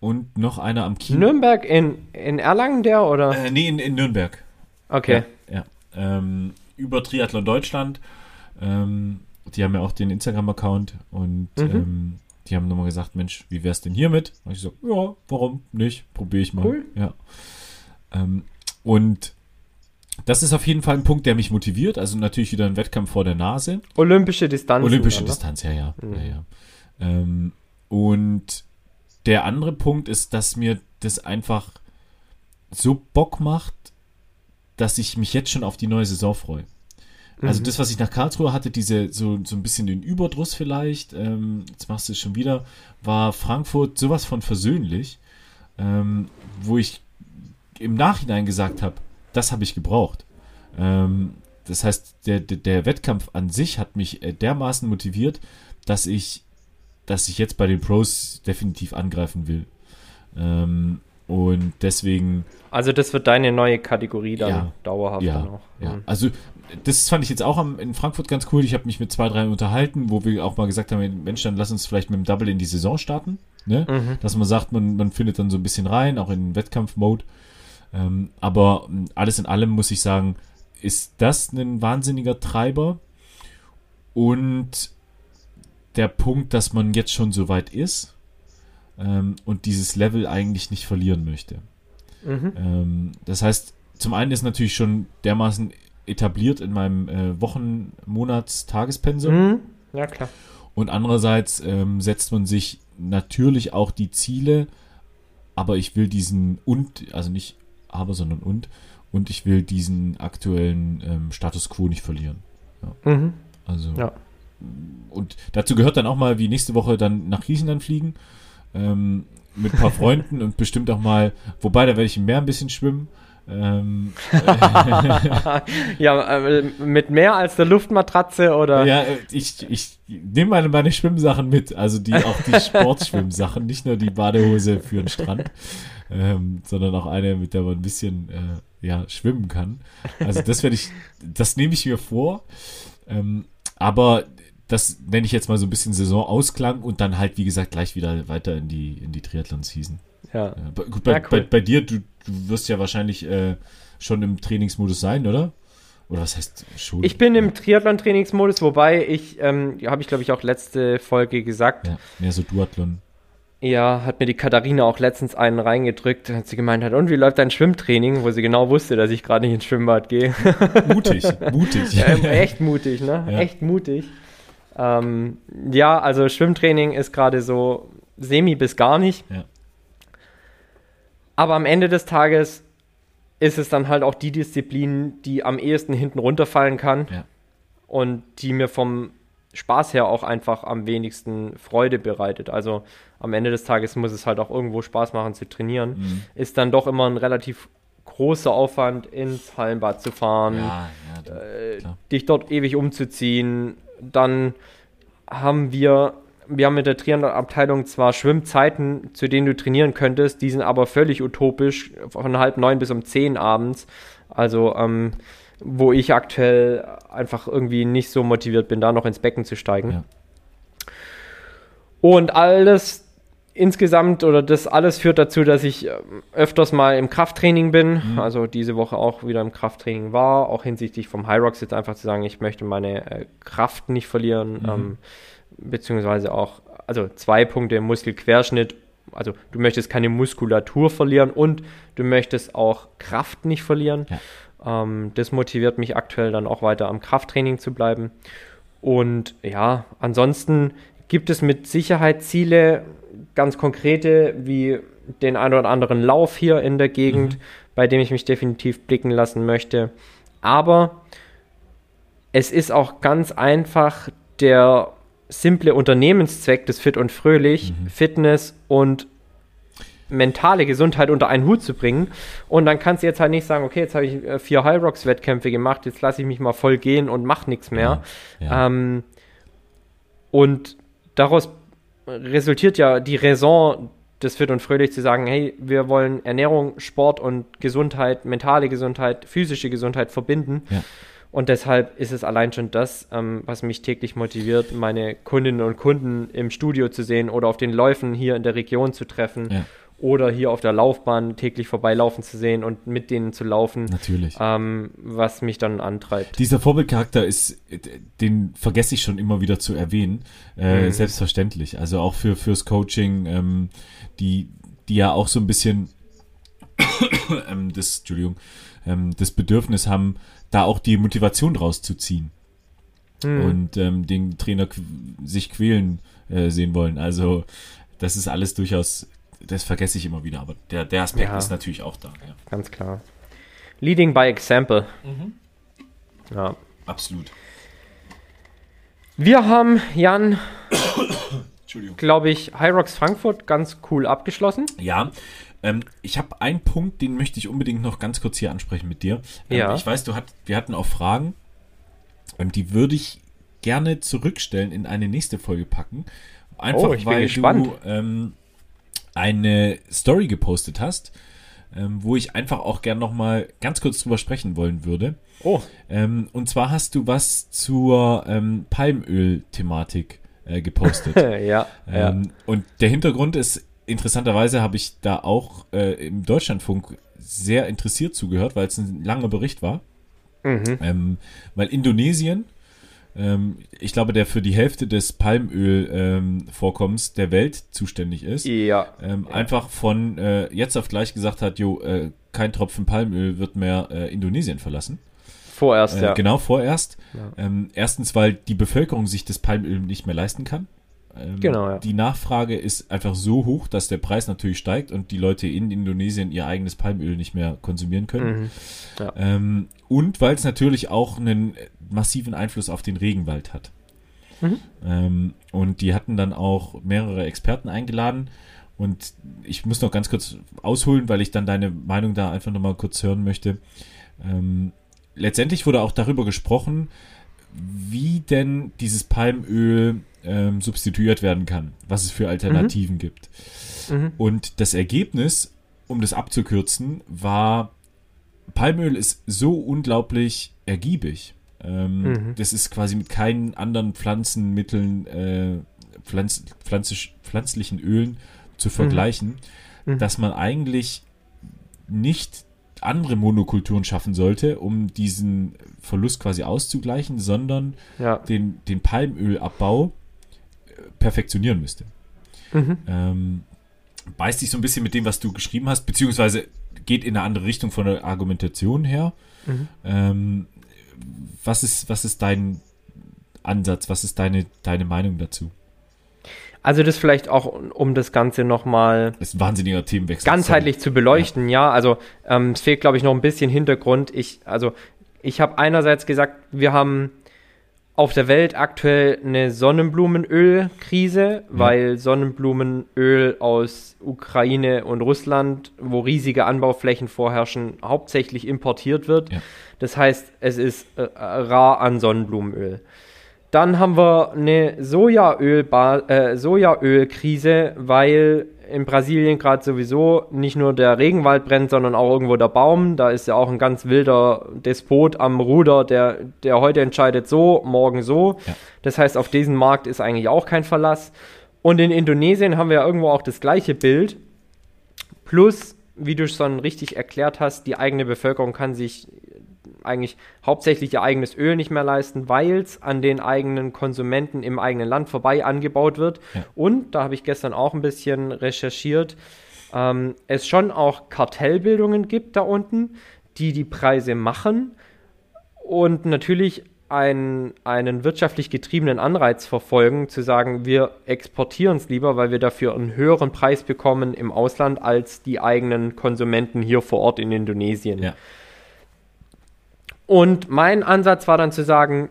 und noch einer am Kino. Nürnberg in, in Erlangen der oder? Äh, nee, in, in Nürnberg. Okay. Ja. ja. Ähm, über Triathlon Deutschland. Ähm, die haben ja auch den Instagram-Account und Mhm. ähm, die haben nochmal gesagt, Mensch, wie wär's denn hiermit? Und ich so, ja, warum nicht? Probiere ich mal. Cool. Ja. Ähm, und das ist auf jeden Fall ein Punkt, der mich motiviert. Also natürlich wieder ein Wettkampf vor der Nase. Olympische Distanz. Olympische ne? Distanz, ja, ja. Mhm. ja, ja. Ähm, und der andere Punkt ist, dass mir das einfach so Bock macht, dass ich mich jetzt schon auf die neue Saison freue. Also mhm. das, was ich nach Karlsruhe hatte, diese so, so ein bisschen den Überdruss vielleicht, ähm, jetzt machst du es schon wieder, war Frankfurt sowas von versöhnlich, ähm, wo ich im Nachhinein gesagt habe, das habe ich gebraucht. Ähm, das heißt, der, der, der, Wettkampf an sich hat mich äh, dermaßen motiviert, dass ich, dass ich jetzt bei den Pros definitiv angreifen will. Ähm, und deswegen. Also das wird deine neue Kategorie dann ja, dauerhaft ja, auch. Ja. Mhm. Also das fand ich jetzt auch am, in Frankfurt ganz cool. Ich habe mich mit zwei, drei unterhalten, wo wir auch mal gesagt haben, Mensch, dann lass uns vielleicht mit dem Double in die Saison starten. Ne? Mhm. Dass man sagt, man, man findet dann so ein bisschen rein, auch in Wettkampf-Mode. Ähm, aber alles in allem muss ich sagen, ist das ein wahnsinniger Treiber. Und der Punkt, dass man jetzt schon so weit ist ähm, und dieses Level eigentlich nicht verlieren möchte. Mhm. Ähm, das heißt, zum einen ist natürlich schon dermaßen etabliert in meinem äh, Wochen-, Monats-, Tagespensum. Mhm. Ja, klar. Und andererseits ähm, setzt man sich natürlich auch die Ziele, aber ich will diesen und, also nicht aber, sondern und, und ich will diesen aktuellen ähm, Status quo nicht verlieren. Ja. Mhm. Also. Ja. Und dazu gehört dann auch mal, wie nächste Woche dann nach Griechenland fliegen. Ähm, mit ein paar [laughs] Freunden und bestimmt auch mal, wobei da werde ich im Meer ein bisschen schwimmen. Ähm, [laughs] ja, äh, mit mehr als der Luftmatratze oder? Ja, ich, ich nehme meine, meine Schwimmsachen mit, also die auch die [laughs] Sportschwimmsachen, nicht nur die Badehose für den Strand, ähm, sondern auch eine, mit der man ein bisschen äh, ja, schwimmen kann. Also das werde ich, das nehme ich mir vor. Ähm, aber das nenne ich jetzt mal so ein bisschen Saisonausklang und dann halt, wie gesagt, gleich wieder weiter in die, in die Triathlon-Season. Ja. ja. Gut, bei, ja, cool. bei, bei, dir, du, du wirst ja wahrscheinlich äh, schon im Trainingsmodus sein, oder? Oder was heißt schon? Ich bin im Triathlon-Trainingsmodus, wobei ich, ähm, habe ich glaube ich auch letzte Folge gesagt. Ja, mehr so Duathlon. Ja, hat mir die Katharina auch letztens einen reingedrückt, hat sie gemeint hat, und wie läuft dein Schwimmtraining, wo sie genau wusste, dass ich gerade nicht ins Schwimmbad gehe. [laughs] Mutig, mutig. [laughs] ähm, echt mutig, ne? Ja. Echt mutig. Ähm, ja, also Schwimmtraining ist gerade so semi bis gar nicht. Ja. Aber am Ende des Tages ist es dann halt auch die Disziplin, die am ehesten hinten runterfallen kann ja. und die mir vom Spaß her auch einfach am wenigsten Freude bereitet. Also am Ende des Tages muss es halt auch irgendwo Spaß machen zu trainieren. Mhm. Ist dann doch immer ein relativ großer Aufwand, ins Hallenbad zu fahren, ja, ja, äh, dich dort ewig umzuziehen. Dann haben wir wir haben mit der Triathlon-Abteilung zwar Schwimmzeiten, zu denen du trainieren könntest, die sind aber völlig utopisch, von halb neun bis um zehn abends. Also, ähm, wo ich aktuell einfach irgendwie nicht so motiviert bin, da noch ins Becken zu steigen. Ja. Und alles insgesamt oder das alles führt dazu, dass ich ähm, öfters mal im Krafttraining bin, mhm. also diese Woche auch wieder im Krafttraining war, auch hinsichtlich vom High Rocks jetzt einfach zu sagen, ich möchte meine äh, Kraft nicht verlieren. Mhm. Ähm, beziehungsweise auch, also zwei Punkte im Muskelquerschnitt. Also du möchtest keine Muskulatur verlieren und du möchtest auch Kraft nicht verlieren. Ja. Ähm, das motiviert mich aktuell dann auch weiter am Krafttraining zu bleiben. Und ja, ansonsten gibt es mit Sicherheit Ziele, ganz konkrete, wie den einen oder anderen Lauf hier in der Gegend, mhm. bei dem ich mich definitiv blicken lassen möchte. Aber es ist auch ganz einfach der simple Unternehmenszweck des Fit und Fröhlich, mhm. Fitness und mentale Gesundheit unter einen Hut zu bringen. Und dann kannst du jetzt halt nicht sagen, okay, jetzt habe ich äh, vier High Rocks Wettkämpfe gemacht, jetzt lasse ich mich mal voll gehen und mache nichts mehr. Ja, ja. Ähm, und daraus resultiert ja die Raison des Fit und Fröhlich zu sagen, hey, wir wollen Ernährung, Sport und Gesundheit, mentale Gesundheit, physische Gesundheit verbinden. Ja. Und deshalb ist es allein schon das, ähm, was mich täglich motiviert, meine Kundinnen und Kunden im Studio zu sehen oder auf den Läufen hier in der Region zu treffen ja. oder hier auf der Laufbahn täglich vorbeilaufen zu sehen und mit denen zu laufen. Natürlich. Ähm, was mich dann antreibt. Dieser Vorbildcharakter ist, den vergesse ich schon immer wieder zu erwähnen. Äh, mhm. Selbstverständlich. Also auch für fürs Coaching, ähm, die, die ja auch so ein bisschen [coughs] ähm, das, Entschuldigung, ähm, das Bedürfnis haben, da auch die Motivation draus zu ziehen. Mhm. Und ähm, den Trainer sich quälen äh, sehen wollen. Also das ist alles durchaus das vergesse ich immer wieder, aber der, der Aspekt ja, ist natürlich auch da. Ja. Ganz klar. Leading by Example. Mhm. Ja. Absolut. Wir haben, Jan, [coughs] glaube ich, Hyrox Frankfurt ganz cool abgeschlossen. Ja. Ähm, ich habe einen Punkt, den möchte ich unbedingt noch ganz kurz hier ansprechen mit dir. Ähm, ja. Ich weiß, du hat, wir hatten auch Fragen. Ähm, die würde ich gerne zurückstellen in eine nächste Folge packen. Einfach oh, weil du ähm, eine Story gepostet hast, ähm, wo ich einfach auch gern noch mal ganz kurz drüber sprechen wollen würde. Oh. Ähm, und zwar hast du was zur Palmöl-Thematik äh, gepostet. [laughs] ja, ja. Ähm, und der Hintergrund ist, interessanterweise habe ich da auch äh, im Deutschlandfunk sehr interessiert zugehört, weil es ein langer Bericht war. Mhm. Ähm, weil Indonesien ähm, ich glaube, der für die Hälfte des Palmölvorkommens ähm, der Welt zuständig ist, ja. Ähm, ja. einfach von äh, jetzt auf gleich gesagt hat, jo, äh, kein Tropfen Palmöl wird mehr äh, Indonesien verlassen. Vorerst, äh, ja. Genau, vorerst. Ja. Ähm, erstens, weil die Bevölkerung sich das Palmöl nicht mehr leisten kann. Ähm, genau, ja. Die Nachfrage ist einfach so hoch, dass der Preis natürlich steigt und die Leute in Indonesien ihr eigenes Palmöl nicht mehr konsumieren können. Mhm. Ja. Ähm, und weil es natürlich auch einen massiven Einfluss auf den Regenwald hat. Mhm. Ähm, und die hatten dann auch mehrere Experten eingeladen. Und ich muss noch ganz kurz ausholen, weil ich dann deine Meinung da einfach nochmal kurz hören möchte. Ähm, letztendlich wurde auch darüber gesprochen, wie denn dieses Palmöl ähm, substituiert werden kann, was es für Alternativen mhm. gibt. Mhm. Und das Ergebnis, um das abzukürzen, war, Palmöl ist so unglaublich ergiebig. Ähm, mhm. Das ist quasi mit keinen anderen Pflanzenmitteln, äh, Pflanz, pflanzisch, pflanzlichen Ölen zu vergleichen, mhm. mhm. dass man eigentlich nicht andere Monokulturen schaffen sollte, um diesen Verlust quasi auszugleichen, sondern ja. den, den Palmölabbau perfektionieren müsste. Mhm. Ähm, beißt sich so ein bisschen mit dem, was du geschrieben hast, beziehungsweise geht in eine andere Richtung von der Argumentation her. Mhm. Ähm, was, ist, was ist dein Ansatz? Was ist deine, deine Meinung dazu? Also das vielleicht auch, um das Ganze nochmal wahnsinniger Themenwechsel. ganzheitlich zu beleuchten, ja. ja also ähm, es fehlt, glaube ich, noch ein bisschen Hintergrund. Ich, also ich habe einerseits gesagt, wir haben auf der Welt aktuell eine Sonnenblumenölkrise, mhm. weil Sonnenblumenöl aus Ukraine und Russland, wo riesige Anbauflächen vorherrschen, hauptsächlich importiert wird. Ja. Das heißt, es ist äh, rar an Sonnenblumenöl. Dann haben wir eine Sojaöl äh, Sojaölkrise, weil in Brasilien gerade sowieso nicht nur der Regenwald brennt, sondern auch irgendwo der Baum. Da ist ja auch ein ganz wilder Despot am Ruder, der, der heute entscheidet so, morgen so. Ja. Das heißt, auf diesen Markt ist eigentlich auch kein Verlass. Und in Indonesien haben wir ja irgendwo auch das gleiche Bild. Plus, wie du schon richtig erklärt hast, die eigene Bevölkerung kann sich eigentlich hauptsächlich ihr eigenes Öl nicht mehr leisten, weil es an den eigenen Konsumenten im eigenen Land vorbei angebaut wird. Ja. Und, da habe ich gestern auch ein bisschen recherchiert, ähm, es schon auch Kartellbildungen gibt da unten, die die Preise machen und natürlich ein, einen wirtschaftlich getriebenen Anreiz verfolgen, zu sagen, wir exportieren es lieber, weil wir dafür einen höheren Preis bekommen im Ausland als die eigenen Konsumenten hier vor Ort in Indonesien. Ja. Und mein Ansatz war dann zu sagen,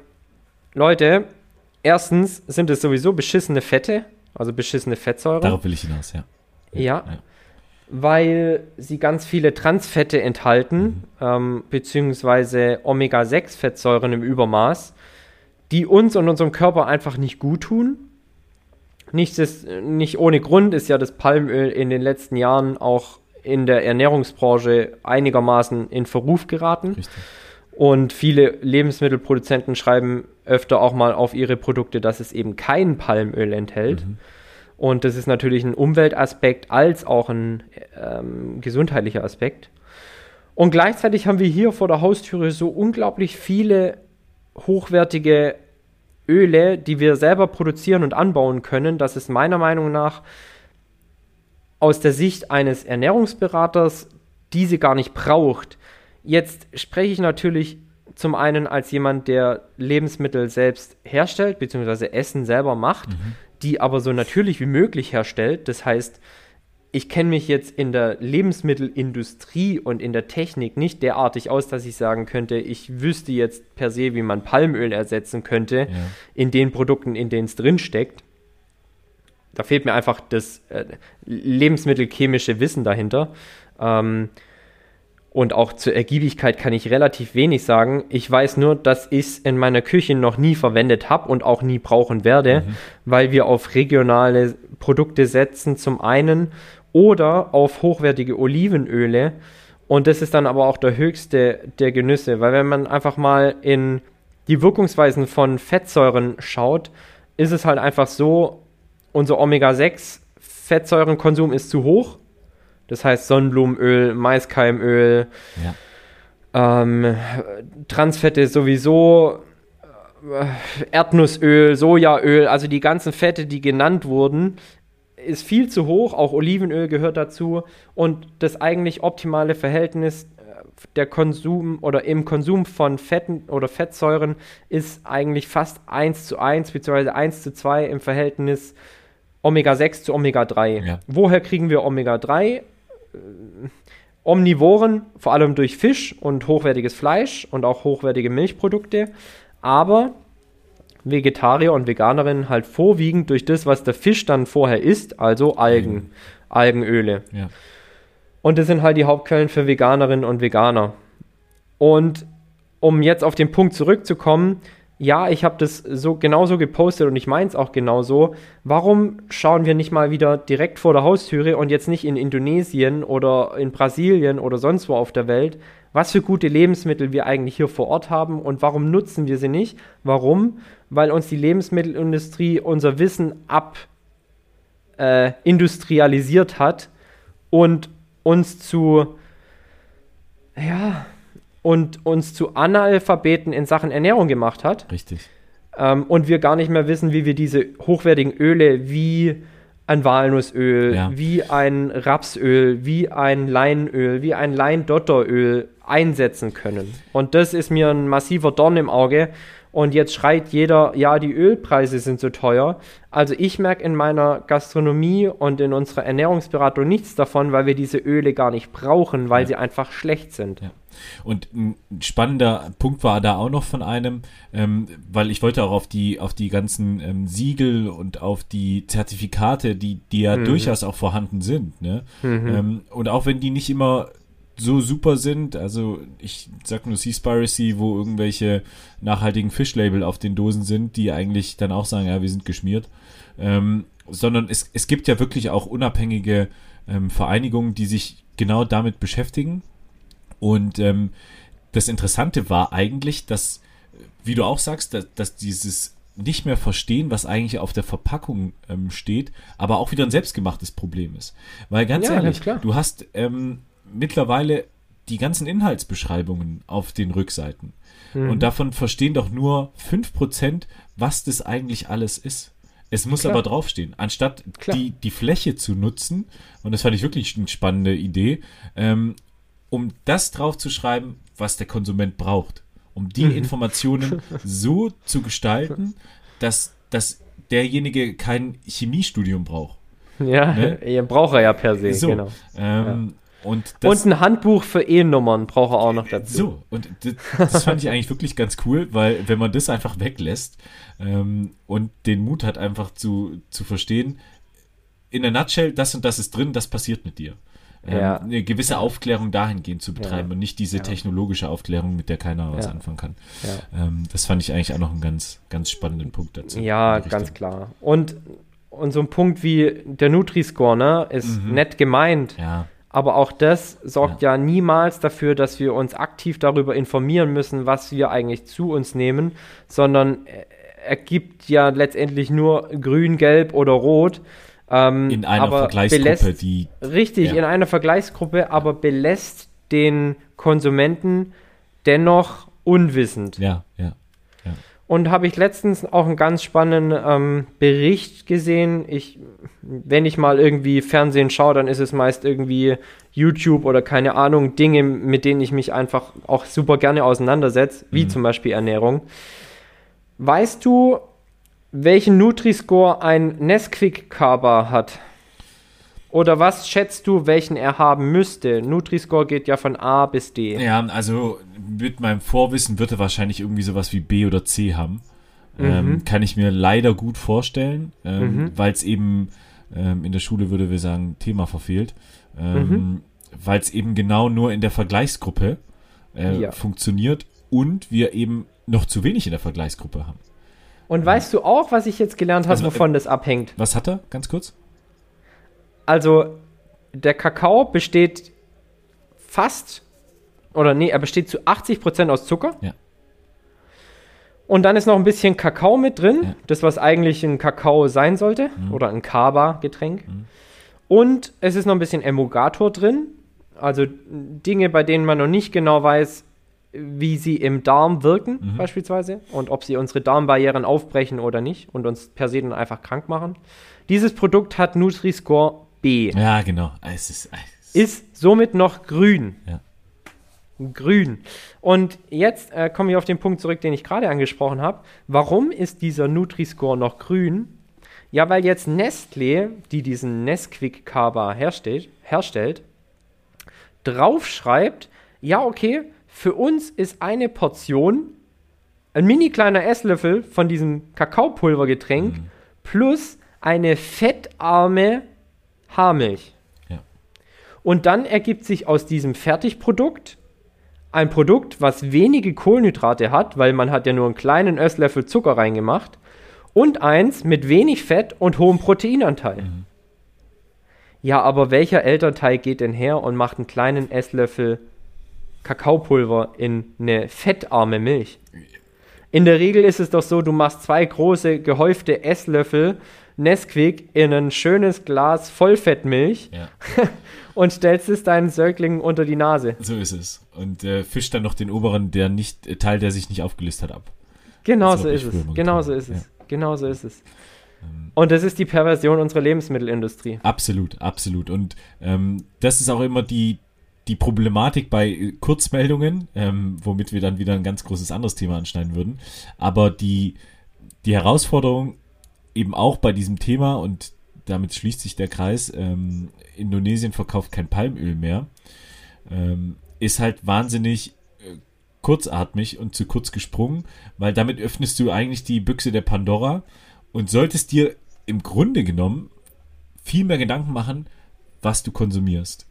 Leute, erstens sind es sowieso beschissene Fette, also beschissene Fettsäuren. Darauf will ich hinaus, ja. Ja. ja. Weil sie ganz viele Transfette enthalten, mhm. ähm, beziehungsweise Omega-6-Fettsäuren im Übermaß, die uns und unserem Körper einfach nicht gut tun. Nicht, das, nicht ohne Grund ist ja das Palmöl in den letzten Jahren auch in der Ernährungsbranche einigermaßen in Verruf geraten. Richtig. Und viele Lebensmittelproduzenten schreiben öfter auch mal auf ihre Produkte, dass es eben kein Palmöl enthält. Mhm. Und das ist natürlich ein Umweltaspekt als auch ein ähm, gesundheitlicher Aspekt. Und gleichzeitig haben wir hier vor der Haustüre so unglaublich viele hochwertige Öle, die wir selber produzieren und anbauen können, dass es meiner Meinung nach aus der Sicht eines Ernährungsberaters diese gar nicht braucht. Jetzt spreche ich natürlich zum einen als jemand, der Lebensmittel selbst herstellt, beziehungsweise Essen selber macht, mhm. die aber so natürlich wie möglich herstellt. Das heißt, ich kenne mich jetzt in der Lebensmittelindustrie und in der Technik nicht derartig aus, dass ich sagen könnte, ich wüsste jetzt per se, wie man Palmöl ersetzen könnte ja. in den Produkten, in denen es drinsteckt. Da fehlt mir einfach das äh, lebensmittelchemische Wissen dahinter. Ähm, und auch zur Ergiebigkeit kann ich relativ wenig sagen. Ich weiß nur, dass ich es in meiner Küche noch nie verwendet habe und auch nie brauchen werde, mhm. weil wir auf regionale Produkte setzen zum einen oder auf hochwertige Olivenöle. Und das ist dann aber auch der höchste der Genüsse, weil wenn man einfach mal in die Wirkungsweisen von Fettsäuren schaut, ist es halt einfach so, unser Omega-6 Fettsäurenkonsum ist zu hoch das heißt Sonnenblumenöl, Maiskeimöl, ja. ähm, Transfette sowieso, äh, Erdnussöl, Sojaöl, also die ganzen Fette, die genannt wurden, ist viel zu hoch. Auch Olivenöl gehört dazu. Und das eigentlich optimale Verhältnis äh, der Konsum oder im Konsum von Fetten oder Fettsäuren ist eigentlich fast 1 zu 1 bzw. 1 zu 2 im Verhältnis Omega-6 zu Omega-3. Ja. Woher kriegen wir Omega-3? Äh, Omnivoren, vor allem durch Fisch und hochwertiges Fleisch und auch hochwertige Milchprodukte, aber Vegetarier und Veganerinnen halt vorwiegend durch das, was der Fisch dann vorher isst, also Algen, mhm. Algenöle. Ja. Und das sind halt die Hauptquellen für Veganerinnen und Veganer. Und um jetzt auf den Punkt zurückzukommen, ja, ich habe das so genauso gepostet und ich meine es auch genauso. Warum schauen wir nicht mal wieder direkt vor der Haustüre und jetzt nicht in Indonesien oder in Brasilien oder sonst wo auf der Welt, was für gute Lebensmittel wir eigentlich hier vor Ort haben und warum nutzen wir sie nicht? Warum? Weil uns die Lebensmittelindustrie unser Wissen ab äh, industrialisiert hat und uns zu ja, und uns zu Analphabeten in Sachen Ernährung gemacht hat. Richtig. Ähm, und wir gar nicht mehr wissen, wie wir diese hochwertigen Öle wie ein Walnussöl, ja. wie ein Rapsöl, wie ein Leinöl, wie ein Leindotteröl einsetzen können. Und das ist mir ein massiver Dorn im Auge. Und jetzt schreit jeder, ja, die Ölpreise sind so teuer. Also ich merke in meiner Gastronomie und in unserer Ernährungsberatung nichts davon, weil wir diese Öle gar nicht brauchen, weil ja. sie einfach schlecht sind. Ja. Und ein spannender Punkt war da auch noch von einem, ähm, weil ich wollte auch auf die, auf die ganzen ähm, Siegel und auf die Zertifikate, die, die ja mhm. durchaus auch vorhanden sind. Ne? Mhm. Ähm, und auch wenn die nicht immer so super sind, also ich sag nur Seaspiracy, wo irgendwelche nachhaltigen Fischlabel auf den Dosen sind, die eigentlich dann auch sagen, ja, wir sind geschmiert. Ähm, sondern es, es gibt ja wirklich auch unabhängige ähm, Vereinigungen, die sich genau damit beschäftigen und ähm, das Interessante war eigentlich, dass, wie du auch sagst, dass, dass dieses nicht mehr verstehen, was eigentlich auf der Verpackung ähm, steht, aber auch wieder ein selbstgemachtes Problem ist. Weil ganz ja, ehrlich, du hast ähm, mittlerweile die ganzen Inhaltsbeschreibungen auf den Rückseiten. Mhm. Und davon verstehen doch nur 5%, was das eigentlich alles ist. Es muss Klar. aber draufstehen. Anstatt die, die Fläche zu nutzen, und das fand ich wirklich eine spannende Idee, ähm, um das draufzuschreiben, was der Konsument braucht. Um die mhm. Informationen [laughs] so zu gestalten, dass, dass derjenige kein Chemiestudium braucht. Ja, ne? [laughs] ihr braucht er ja per se, so, genau. Ähm, ja. Und, das, und, ein Handbuch für E-Nummern braucht er auch noch dazu. So, und das, das fand ich eigentlich wirklich ganz cool, weil wenn man das einfach weglässt ähm, und den Mut hat, einfach zu, zu verstehen, in der Nutshell, das und das ist drin, das passiert mit dir ähm, ja. eine gewisse Aufklärung dahingehend zu betreiben ja. und nicht diese technologische Aufklärung, mit der keiner was anfangen kann. Ähm, das fand ich eigentlich auch noch einen ganz, ganz spannenden Punkt dazu. Ja, ganz klar. Und, und so ein Punkt wie der Nutri-Score, ne, ist mhm. nett gemeint. Ja. Aber auch das sorgt ja. ja. niemals dafür, dass wir uns aktiv darüber informieren müssen, was wir eigentlich zu uns nehmen, sondern er gibt ja letztendlich nur grün, gelb oder rot Ähm, In einer Vergleichsgruppe, belässt, die. Richtig, Ja. in einer Vergleichsgruppe, aber belässt den Konsumenten dennoch unwissend. Ja, ja. Und habe ich letztens auch einen ganz spannenden ähm, Bericht gesehen. Ich, wenn ich mal irgendwie Fernsehen schaue, dann ist es meist irgendwie YouTube oder keine Ahnung, Dinge, mit denen ich mich einfach auch super gerne auseinandersetze, wie Mhm. zum Beispiel Ernährung. Weißt du, welchen Nutri-Score ein Nesquik-Kaba hat? Oder was schätzt du, welchen er haben müsste? Nutri-Score geht ja von A bis D. Ja, also mit meinem Vorwissen wird er wahrscheinlich irgendwie sowas wie B oder C haben. Mhm. Ähm, kann ich mir leider gut vorstellen, ähm, weil es eben ähm, in der Schule würde wir sagen Thema verfehlt, ähm, Mhm. weil es eben genau nur in der Vergleichsgruppe äh, Ja. funktioniert und wir eben noch zu wenig in der Vergleichsgruppe haben. Und weißt du auch, was ich jetzt gelernt habe, Also, wovon das abhängt? Was hat er? Ganz kurz. Also, der Kakao besteht fast, oder nee, er besteht zu 80% aus Zucker. Ja. Und dann ist noch ein bisschen Kakao mit drin, Ja. das, was eigentlich ein Kakao sein sollte, oder ein Kaba-Getränk. Mhm. Und es ist noch ein bisschen Emulgator drin, also Dinge, bei denen man noch nicht genau weiß, wie sie im Darm wirken, Mhm. beispielsweise, und ob sie unsere Darmbarrieren aufbrechen oder nicht und uns per se dann einfach krank machen. Dieses Produkt hat Nutri-Score B Ja, genau. Es ist, es ist somit noch grün. Ja. Grün. Und jetzt äh, komme ich auf den Punkt zurück, den ich gerade angesprochen habe. Warum ist dieser Nutri-Score noch grün? Ja, weil jetzt Nestlé, die diesen Nesquik Kaba herstellt, herstellt, draufschreibt, ja, okay, für uns ist eine Portion ein mini kleiner Esslöffel von diesem Kakaopulvergetränk plus eine fettarme Haarmilch. Ja. Und dann ergibt sich aus diesem Fertigprodukt ein Produkt, was wenige Kohlenhydrate hat, weil man hat ja nur einen kleinen Esslöffel Zucker reingemacht, und eins mit wenig Fett und hohem Proteinanteil. Ja, aber welcher Elternteil geht denn her und macht einen kleinen Esslöffel Kakaopulver in eine fettarme Milch? In der Regel ist es doch so, du machst zwei große gehäufte Esslöffel Nesquik in ein schönes Glas Vollfettmilch ja. [laughs] und stellst es deinen Säuglingen unter die Nase. So ist es. Und äh, fischt dann noch den oberen, der nicht, äh, Teil, der sich nicht aufgelöst hat, ab. Genau Das so ist es. Genau so ist es. ja. Ähm. Genau so ist es. Und das ist die Perversion unserer Lebensmittelindustrie. Absolut, absolut. Und ähm, das ist auch immer die, die Problematik bei äh, Kurzmeldungen, ähm, womit wir dann wieder ein ganz großes anderes Thema anschneiden würden. Aber die, die Herausforderung eben auch bei diesem Thema, und damit schließt sich der Kreis, ähm, Indonesien verkauft kein Palmöl mehr, ähm, ist halt wahnsinnig äh, kurzatmig und zu kurz gesprungen, weil damit öffnest du eigentlich die Büchse der Pandora und solltest dir im Grunde genommen viel mehr Gedanken machen, was du konsumierst.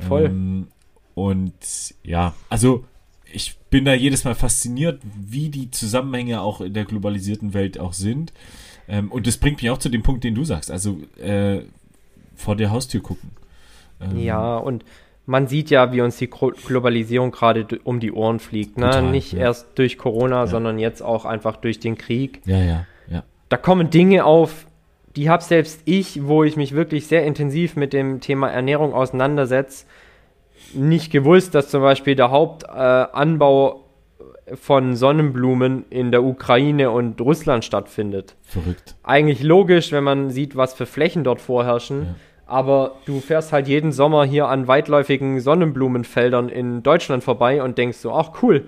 Voll. Ähm, und ja, also ich bin da jedes Mal fasziniert, wie die Zusammenhänge auch in der globalisierten Welt auch sind. Ähm, und das bringt mich auch zu dem Punkt, den du sagst. Also äh, vor der Haustür gucken. Ähm, Ja, und man sieht ja, wie uns die Globalisierung gerade um die Ohren fliegt. Ne? Total, Nicht ja. erst durch Corona, sondern jetzt auch einfach durch den Krieg. Ja, ja, ja. Da kommen Dinge auf, die habe selbst ich, wo ich mich wirklich sehr intensiv mit dem Thema Ernährung auseinandersetze, nicht gewusst, dass zum Beispiel der Hauptanbau äh, von Sonnenblumen in der Ukraine und Russland stattfindet. Verrückt. eigentlich logisch, wenn man sieht, was für Flächen dort vorherrschen. Ja. Aber du fährst halt jeden Sommer hier an weitläufigen Sonnenblumenfeldern in Deutschland vorbei und denkst so, ach cool,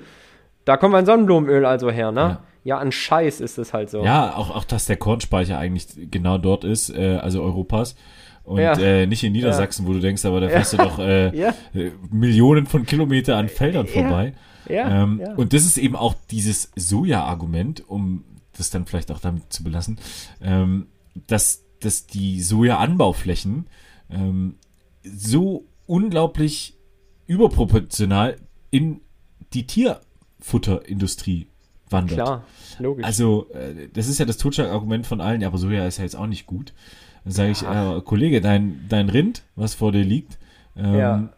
da kommt mein Sonnenblumenöl also her, ne? Ja. Ja, an Scheiß ist es halt so. Ja, auch, auch dass der Kornspeicher eigentlich genau dort ist, äh, also Europas. Und Ja. äh, nicht in Niedersachsen, wo du denkst, aber da fährst du doch äh, Ja. äh, Millionen von Kilometer an Feldern vorbei. Ja, ähm, ja. Und das ist eben auch dieses Soja-Argument, um das dann vielleicht auch damit zu belassen, ähm, dass, dass die Soja-Anbauflächen ähm, so unglaublich überproportional in die Tierfutterindustrie wandert. Klar, logisch. Also, äh, das ist ja das Totschlagargument von allen, ja, aber Soja ist ja jetzt auch nicht gut. Dann sage ich, äh, Kollege, dein, dein Rind, was vor dir liegt, ähm, Ja.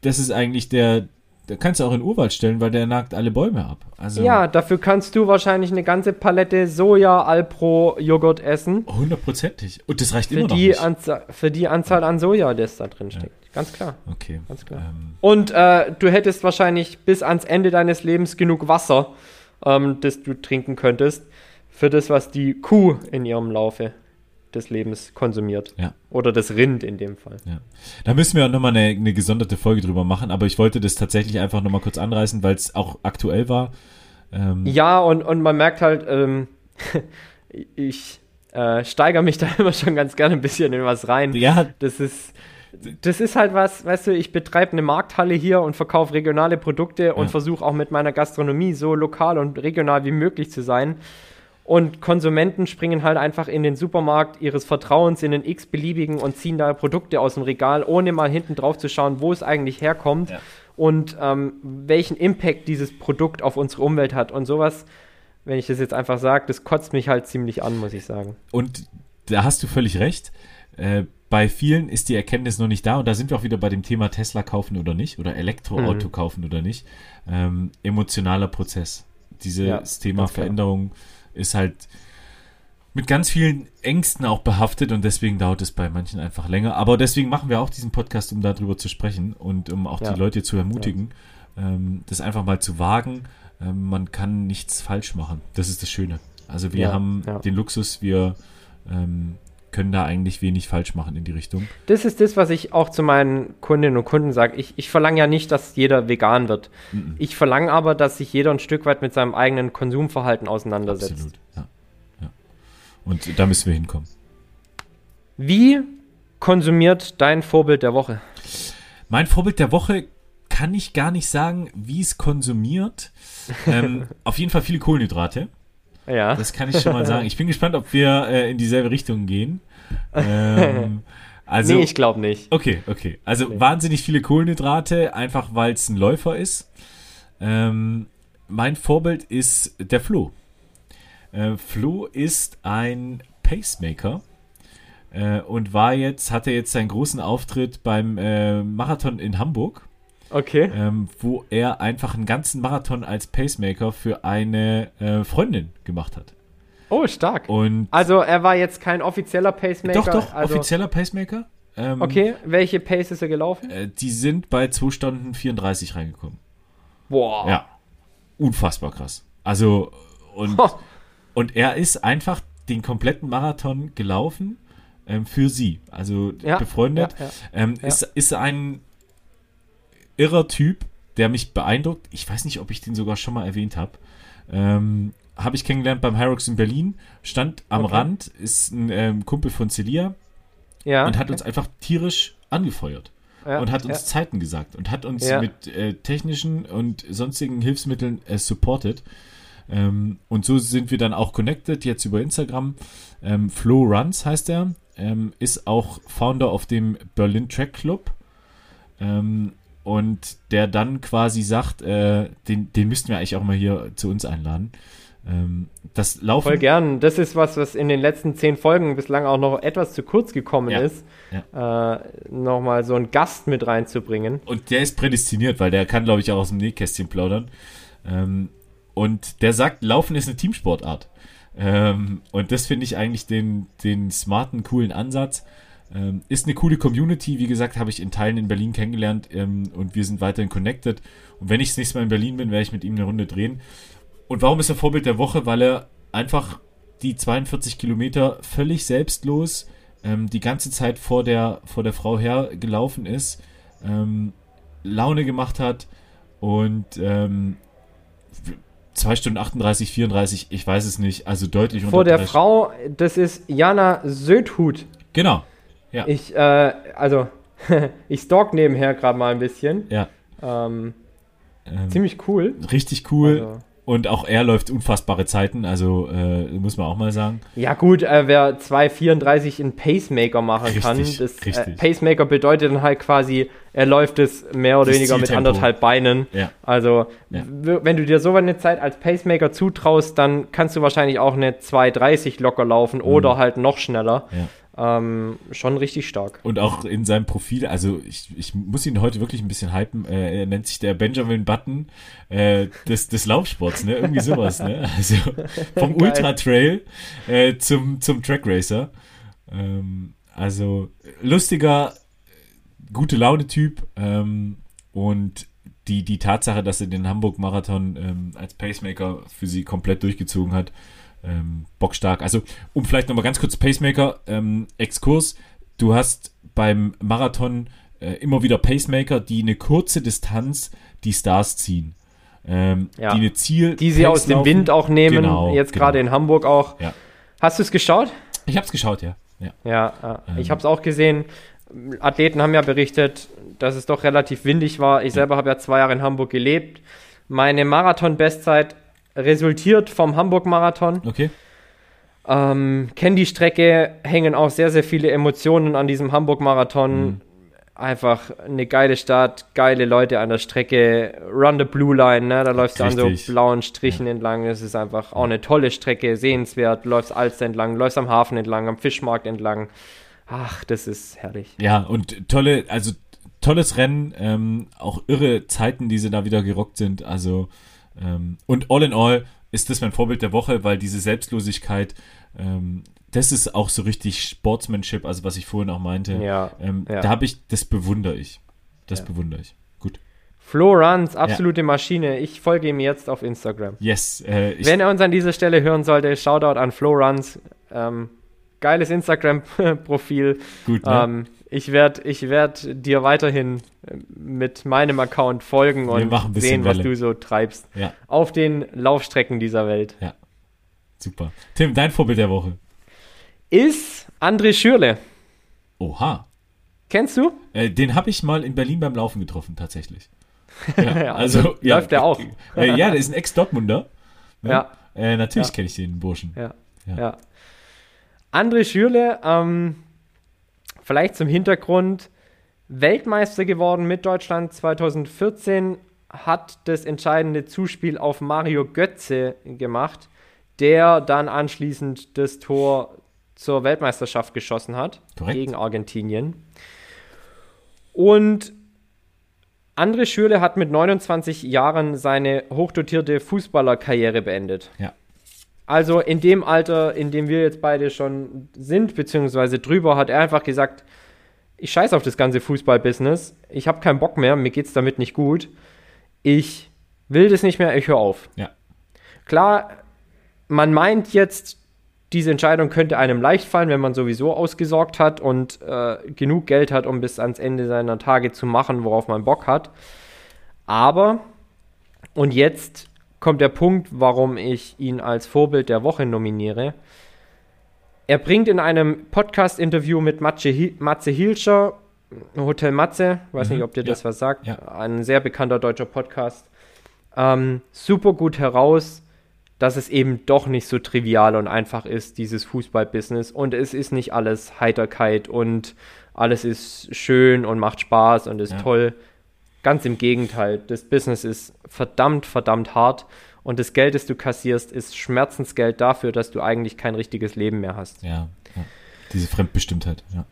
das ist eigentlich der, da kannst du auch in den Urwald stellen, weil der nagt alle Bäume ab. Also Ja, dafür kannst du wahrscheinlich eine ganze Palette Soja Alpro Joghurt essen. hundertprozentig. Und das reicht Für immer noch die, nicht. Anzahl, für die Anzahl an Soja, das da drin steckt. Ganz klar. Okay. Ganz klar. Ähm, Und äh, du hättest wahrscheinlich bis ans Ende deines Lebens genug Wasser, ähm, das du trinken könntest, für das, was die Kuh in ihrem Laufe des Lebens konsumiert. Ja. Oder das Rind in dem Fall. Ja. Da müssen wir auch nochmal eine, eine gesonderte Folge drüber machen, aber ich wollte das tatsächlich einfach nochmal kurz anreißen, weil es auch aktuell war. Ähm, Ja, und, und man merkt halt, ähm, [laughs] ich äh, steigere mich [laughs] da immer schon ganz gerne ein bisschen in was rein. ja, Das ist, das ist halt was, weißt du, ich betreibe eine Markthalle hier und verkaufe regionale Produkte und Ja. versuche auch mit meiner Gastronomie so lokal und regional wie möglich zu sein. Und Konsumenten springen halt einfach in den Supermarkt ihres Vertrauens, in den x-beliebigen und ziehen da Produkte aus dem Regal, ohne mal hinten drauf zu schauen, wo es eigentlich herkommt Ja. und ähm, welchen Impact dieses Produkt auf unsere Umwelt hat. Und sowas, wenn ich das jetzt einfach sage, das kotzt mich halt ziemlich an, muss ich sagen. Und da hast du völlig recht. Äh, bei vielen ist die Erkenntnis noch nicht da und da sind wir auch wieder bei dem Thema Tesla kaufen oder nicht oder Elektroauto Mhm. kaufen oder nicht. Ähm, emotionaler Prozess. Dieses Ja, Thema ganz klar. Ist halt mit ganz vielen Ängsten auch behaftet und deswegen dauert es bei manchen einfach länger. Aber deswegen machen wir auch diesen Podcast, um darüber zu sprechen und um auch Ja. die Leute zu ermutigen, ähm, das einfach mal zu wagen. Ähm, man kann nichts falsch machen. Das ist das Schöne. Also wir Ja, haben ja. den Luxus, wir ähm, können da eigentlich wenig falsch machen in die Richtung. Das ist das, was ich auch zu meinen Kundinnen und Kunden sage. Ich, ich verlange ja nicht, dass jeder vegan wird. Mhm. Ich verlange aber, dass sich jeder ein Stück weit mit seinem eigenen Konsumverhalten auseinandersetzt. Absolut. Ja. ja. Und da müssen wir hinkommen. Wie konsumiert dein Vorbild der Woche? Mein Vorbild der Woche kann ich gar nicht sagen, wie es konsumiert. Ähm, [laughs] auf jeden Fall viele Kohlenhydrate. Ja. Das kann ich schon mal sagen. Ich bin gespannt, ob wir äh, in dieselbe Richtung gehen. [laughs] Ähm, also, nee, ich glaube nicht. okay, okay. Also Nee. wahnsinnig viele Kohlenhydrate, einfach weil es ein Läufer ist. Ähm, mein Vorbild ist der Flo. Äh, Flo ist ein Pacemaker äh, und war jetzt, hatte jetzt seinen großen Auftritt beim äh, Marathon in Hamburg, Okay. ähm, wo er einfach einen ganzen Marathon als Pacemaker für eine äh, Freundin gemacht hat. Oh, stark. Und Also er war jetzt kein offizieller Pacemaker. doch, doch, also, offizieller Pacemaker. Ähm, Okay, welche Pace ist er gelaufen? Äh, die sind bei 2 Stunden 34 reingekommen. Boah. Ja. Unfassbar krass. Also, und, und er ist einfach den kompletten Marathon gelaufen ähm, für sie. Also Ja, befreundet. ja, ja. Ähm, ist, ist ein irrer Typ, der mich beeindruckt. Ich weiß nicht, ob ich den sogar schon mal erwähnt habe. Ähm, habe ich kennengelernt beim Hyrox in Berlin, stand am Okay. Rand, ist ein ähm, Kumpel von Celia Ja. und hat uns einfach tierisch angefeuert ja, und hat uns ja. Zeiten gesagt und hat uns mit äh, technischen und sonstigen Hilfsmitteln äh, supported. Ähm, und so sind wir dann auch connected, jetzt über Instagram. Ähm, Flo Runs heißt er, ähm, ist auch Founder auf dem Berlin Track Club. Ähm, und der dann quasi sagt, äh, den, den müssten wir eigentlich auch mal hier zu uns einladen. Ähm, das Laufen. Voll gern. Das ist was, was in den letzten zehn Folgen bislang auch noch etwas zu kurz gekommen Ja. ist. Äh, Nochmal so einen Gast mit reinzubringen. Und der ist prädestiniert, weil der kann, glaube ich, auch aus dem Nähkästchen plaudern. Ähm, und der sagt, Laufen ist eine Teamsportart. Ähm, und das finde ich eigentlich den, den smarten, coolen Ansatz. Ähm, ist eine coole Community. Wie gesagt, habe ich in Teilen in Berlin kennengelernt ähm, und wir sind weiterhin connected. Und wenn ich das nächste Mal in Berlin bin, werde ich mit ihm eine Runde drehen. Und warum ist er Vorbild der Woche? Weil er einfach die 42 Kilometer völlig selbstlos ähm, die ganze Zeit vor der, vor der Frau hergelaufen ist, ähm, Laune gemacht hat und ähm, 2 Stunden 38, 34, ich weiß es nicht, also deutlich Vor unter der drei- Frau, das ist Jana Södhut. Genau, ja. Ich, äh, also, [laughs] ich stalk nebenher gerade mal ein bisschen. ja. Ähm, Ähm, ziemlich cool. richtig cool. Also, Und auch er läuft unfassbare Zeiten, also äh, muss man auch mal sagen. ja gut, äh, wer 2,34 in Pacemaker machen Richtig, kann, das äh. Pacemaker bedeutet dann halt quasi, er läuft es mehr oder Das weniger mit anderthalb Beinen. Ja. Also, Ja. wenn du dir so eine Zeit als Pacemaker zutraust, dann kannst du wahrscheinlich auch eine 2,30 locker laufen Mhm. oder halt noch schneller. Ähm, schon richtig stark. Und auch in seinem Profil, also ich, ich muss ihn heute wirklich ein bisschen hypen. Äh, er nennt sich der Benjamin Button äh, des, des Laufsports, ne? Irgendwie sowas, ne? [laughs] Also vom Ultra Trail äh, zum, zum Track Racer. Ähm, also lustiger, gute Laune-Typ ähm, und die, die Tatsache, dass er den Hamburg-Marathon ähm, als Pacemaker für sie komplett durchgezogen hat, ähm, bockstark. Also, um vielleicht nochmal ganz kurz Pacemaker, ähm, Exkurs. Du hast beim Marathon äh, immer wieder Pacemaker, die eine kurze Distanz die Stars ziehen. Ähm, Ja. Die eine Ziel. Die sie aus dem. Wind auch nehmen, Genau, jetzt genau. gerade in Hamburg auch. Ja. Hast du es geschaut? Ich hab's geschaut, ja. ja. Ja, ja. Ähm. ich habe es auch gesehen. Athleten haben ja berichtet, dass es doch relativ windig war. Ich selber habe ja zwei Jahre in Hamburg gelebt. Meine Marathon-Bestzeit resultiert vom Hamburg-Marathon. Okay. Ähm, Kenne die Strecke, hängen auch sehr, sehr viele Emotionen an diesem Hamburg-Marathon. Mhm. Einfach eine geile Stadt, geile Leute an der Strecke. Run the Blue Line, ne? da läufst du an so blauen Strichen entlang. Das ist einfach auch eine tolle Strecke, sehenswert. Läufst Alster entlang, läufst am Hafen entlang, am Fischmarkt entlang. Ach, das ist herrlich. Ja, und tolle, also tolles Rennen, ähm, auch irre Zeiten, die sie da wieder gerockt sind. Also, ähm, und all in all ist das mein Vorbild der Woche, weil diese Selbstlosigkeit, ähm, das ist auch so richtig Sportsmanship, also was ich vorhin auch meinte. Ja, Ähm, ja. Da habe ich, das bewundere ich. Das Ja. bewundere ich. Gut. Flo Runs, absolute Maschine. Ich folge ihm jetzt auf Instagram. Yes. Äh, Wenn er uns an dieser Stelle hören sollte, Shoutout an Flo Runs. Ähm, geiles Instagram-Profil. gut, ne? Ähm, ich werde ich werd dir weiterhin äh, mit meinem Account folgen Wir und sehen, was Welle. du so treibst. Ja, Auf den Laufstrecken dieser Welt. super. Tim, dein Vorbild der Woche. Ist André Schürle. Oha. Kennst du? Äh, den habe ich mal in Berlin beim Laufen getroffen, tatsächlich. Ja, [laughs] Also, läuft der auch. [laughs] Äh, ja, der ist ein Ex-Dortmunder. Ne? Ja. Äh, natürlich Ja. kenne ich den Burschen. Ja. Ja. ja. André Schürle, ähm, vielleicht zum Hintergrund, Weltmeister geworden mit Deutschland 2014, hat das entscheidende Zuspiel auf Mario Götze gemacht, der dann anschließend das Tor zur Weltmeisterschaft geschossen hat Korrekt. gegen Argentinien. Und André Schürle hat mit 29 Jahren seine hochdotierte Fußballerkarriere beendet. Ja. Also in dem Alter, in dem wir jetzt beide schon sind, beziehungsweise drüber, hat er einfach gesagt, ich scheiß auf das ganze Fußballbusiness, ich habe keinen Bock mehr, mir geht's damit nicht gut, ich will das nicht mehr, ich höre auf. Ja. Klar, man meint jetzt, diese Entscheidung könnte einem leicht fallen, wenn man sowieso ausgesorgt hat und äh, genug Geld hat, um bis ans Ende seiner Tage zu machen, worauf man Bock hat. Aber, und jetzt kommt der Punkt, warum ich ihn als Vorbild der Woche nominiere. Er bringt in einem Podcast-Interview mit Matze, Matze Hilscher, Hotel Matze, weiß Mhm, nicht, ob dir ja, das was sagt, ja. ein sehr bekannter deutscher Podcast, ähm, super gut heraus, dass es eben doch nicht so trivial und einfach ist, dieses Fußballbusiness. Und es ist nicht alles Heiterkeit und alles ist schön und macht Spaß und ist Ja. toll. Ganz im Gegenteil, das Business ist verdammt, verdammt hart und das Geld, das du kassierst, ist Schmerzensgeld dafür, dass du eigentlich kein richtiges Leben mehr hast. Ja, ja. Diese Fremdbestimmtheit, ja.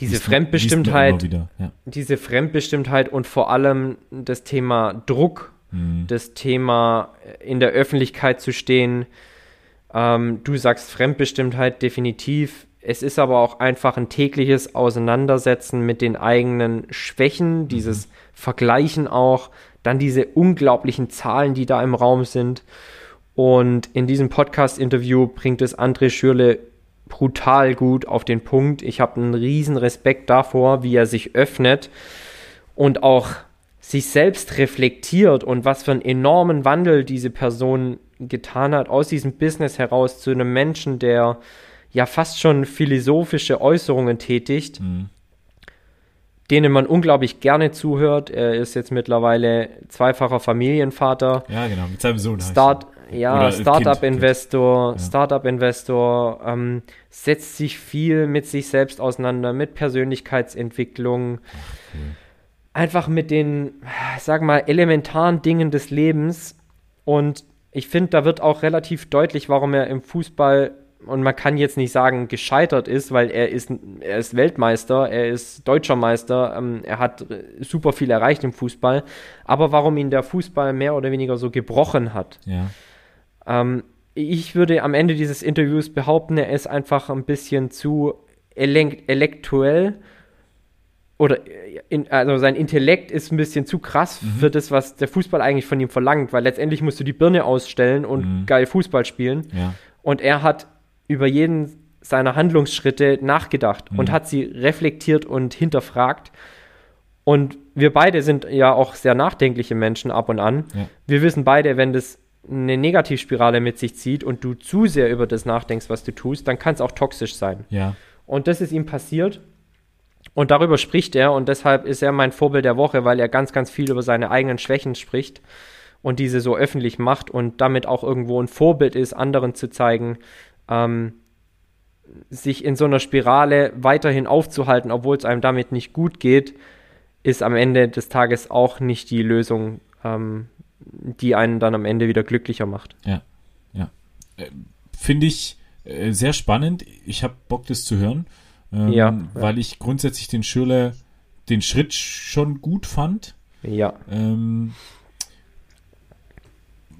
Diese Liest liest Fremdbestimmtheit, immer wieder, ja. diese Fremdbestimmtheit und vor allem das Thema Druck, Mhm. das Thema äh, in der Öffentlichkeit zu stehen. Ähm, du sagst Fremdbestimmtheit definitiv. Es ist aber auch einfach ein tägliches Auseinandersetzen mit den eigenen Schwächen, dieses Vergleichen auch, dann diese unglaublichen Zahlen, die da im Raum sind. Und in diesem Podcast-Interview bringt es André Schürle brutal gut auf den Punkt. Ich habe einen riesen Respekt davor, wie er sich öffnet und auch sich selbst reflektiert und was für einen enormen Wandel diese Person getan hat, aus diesem Business heraus zu einem Menschen, der ja fast schon philosophische Äußerungen tätigt, Mhm. denen man unglaublich gerne zuhört. Er ist jetzt mittlerweile zweifacher Familienvater. Ja, genau, mit seinem Sohn. Start, ja, Startup-Investor, Ja. Startup-Investor, ähm, setzt sich viel mit sich selbst auseinander, mit Persönlichkeitsentwicklung, einfach mit den, sag mal, elementaren Dingen des Lebens. Und ich finde, da wird auch relativ deutlich, warum er im Fußball und man kann jetzt nicht sagen, gescheitert ist, weil er ist, er ist Weltmeister, er ist deutscher Meister, ähm, er hat super viel erreicht im Fußball, aber warum ihn der Fußball mehr oder weniger so gebrochen hat. Ja. Ähm, ich würde am Ende dieses Interviews behaupten, er ist einfach ein bisschen zu elektuell oder in, also sein Intellekt ist ein bisschen zu krass mhm. für das, was der Fußball eigentlich von ihm verlangt, weil letztendlich musst du die Birne ausstellen und mhm. geil Fußball spielen. Ja. Und er hat über jeden seiner Handlungsschritte nachgedacht mhm. und hat sie reflektiert und hinterfragt. Und wir beide sind ja auch sehr nachdenkliche Menschen ab und an. Ja. Wir wissen beide, wenn das eine Negativspirale mit sich zieht und du zu sehr über das nachdenkst, was du tust, dann kann es auch toxisch sein. Ja. Und das ist ihm passiert. Und darüber spricht er und deshalb ist er mein Vorbild der Woche, weil er ganz, ganz viel über seine eigenen Schwächen spricht und diese so öffentlich macht und damit auch irgendwo ein Vorbild ist, anderen zu zeigen, ähm, sich in so einer Spirale weiterhin aufzuhalten, obwohl es einem damit nicht gut geht, ist am Ende des Tages auch nicht die Lösung, ähm, die einen dann am Ende wieder glücklicher macht. Ja, ja. Äh, Finde ich äh, sehr spannend. Ich habe Bock, das zu hören, ähm, ja, weil ja. ich grundsätzlich den Schürle den Schritt schon gut fand. Ja. Ähm,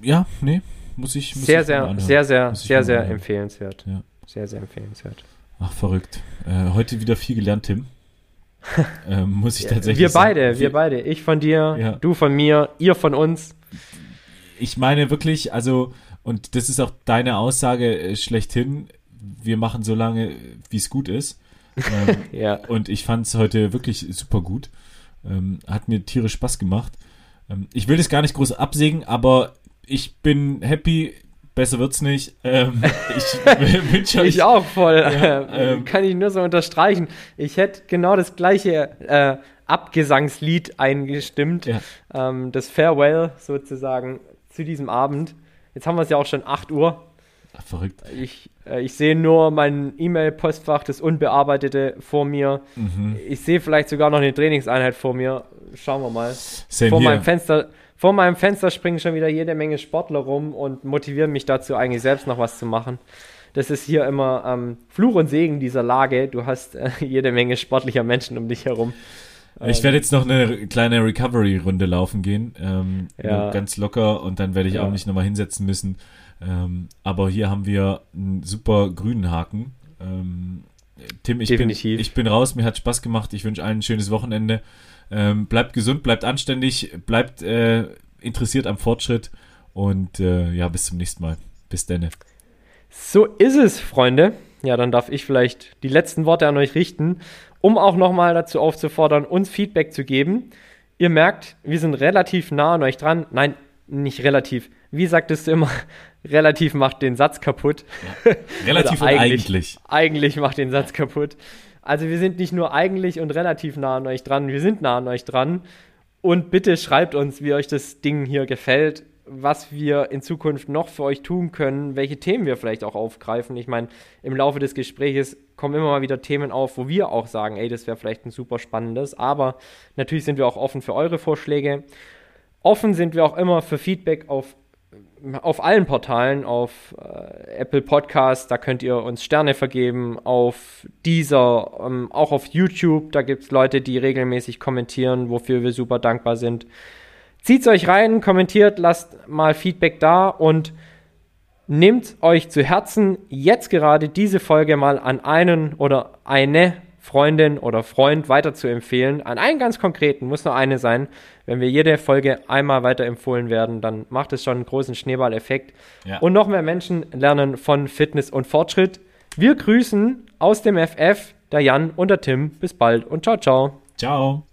ja, nee, muss ich. Muss sehr, ich sehr, sehr, sehr, sehr, sehr empfehlenswert. Ja. Sehr, sehr empfehlenswert. Ach, verrückt. Äh, heute wieder viel gelernt, Tim. [laughs] ähm, muss ich tatsächlich Wir beide, sagen. wir beide. Ich von dir, ja. du von mir, ihr von uns. Ich meine wirklich, also, und das ist auch deine Aussage äh, schlechthin, wir machen so lange, wie es gut ist. Ähm, [laughs] ja. Und ich fand es heute wirklich super gut. Ähm, hat mir tierisch Spaß gemacht. Ähm, ich will das gar nicht groß absägen, aber ich bin happy. Besser wird's nicht. Ähm, [laughs] ich [laughs] wünsche euch. Ich auch voll. Ja, ähm, Kann ich nur so unterstreichen. Ich hätte genau das gleiche äh, Abgesangslied eingestimmt. Ja. Ähm, das Farewell sozusagen zu diesem Abend. Jetzt haben wir es ja auch schon 8 Uhr. Ach, verrückt. Ich, äh, ich sehe nur mein E-Mail-Postfach, das Unbearbeitete vor mir. Mhm. Ich sehe vielleicht sogar noch eine Trainingseinheit vor mir. Schauen wir mal. Same vor hier. meinem Fenster vor meinem Fenster springen schon wieder jede Menge Sportler rum und motivieren mich dazu, eigentlich selbst noch was zu machen. Das ist hier immer ähm, Fluch und Segen dieser Lage. Du hast äh, [laughs] jede Menge sportlicher Menschen um dich herum. Ich werde jetzt noch eine kleine Recovery-Runde laufen gehen. Ähm, ja. Ganz locker und dann werde ich ja. auch mich nochmal hinsetzen müssen. Ähm, aber hier haben wir einen super grünen Haken. Ähm, Tim, ich bin, ich bin raus. Mir hat Spaß gemacht. Ich wünsche allen ein schönes Wochenende. Ähm, bleibt gesund, bleibt anständig, bleibt äh, interessiert am Fortschritt und äh, ja, bis zum nächsten Mal. Bis dann. So ist es, Freunde. Ja, dann darf ich vielleicht die letzten Worte an euch richten, um auch nochmal dazu aufzufordern, uns Feedback zu geben. Ihr merkt, wir sind relativ nah an euch dran. Nein, nicht relativ. Wie sagtest du immer, [laughs] relativ macht den Satz kaputt. Ja. Relativ [laughs] eigentlich, eigentlich. Eigentlich macht den Satz kaputt. Also wir sind nicht nur eigentlich und relativ nah an euch dran, wir sind nah an euch dran. Und bitte schreibt uns, wie euch das Ding hier gefällt, was wir in Zukunft noch für euch tun können, welche Themen wir vielleicht auch aufgreifen. Ich meine, im Laufe des Gesprächs kommen immer mal wieder Themen auf, wo wir auch sagen, ey, das wäre vielleicht ein super spannendes. Aber natürlich sind wir auch offen für eure Vorschläge. Offen sind wir auch immer für Feedback auf auf allen Portalen, auf äh, Apple Podcasts, da könnt ihr uns Sterne vergeben, auf dieser, ähm, auch auf YouTube, da gibt es Leute, die regelmäßig kommentieren, wofür wir super dankbar sind. Zieht's euch rein, kommentiert, lasst mal Feedback da und nehmt euch zu Herzen, jetzt gerade diese Folge mal an einen oder eine Freundin oder Freund weiterzuempfehlen. An einen ganz konkreten, muss nur eine sein. Wenn wir jede Folge einmal weiterempfohlen werden, dann macht es schon einen großen Schneeballeffekt. Ja. Und noch mehr Menschen lernen von Fitness und Fortschritt. Wir grüßen aus dem FF, der Jan und der Tim. Bis bald und ciao, ciao. Ciao.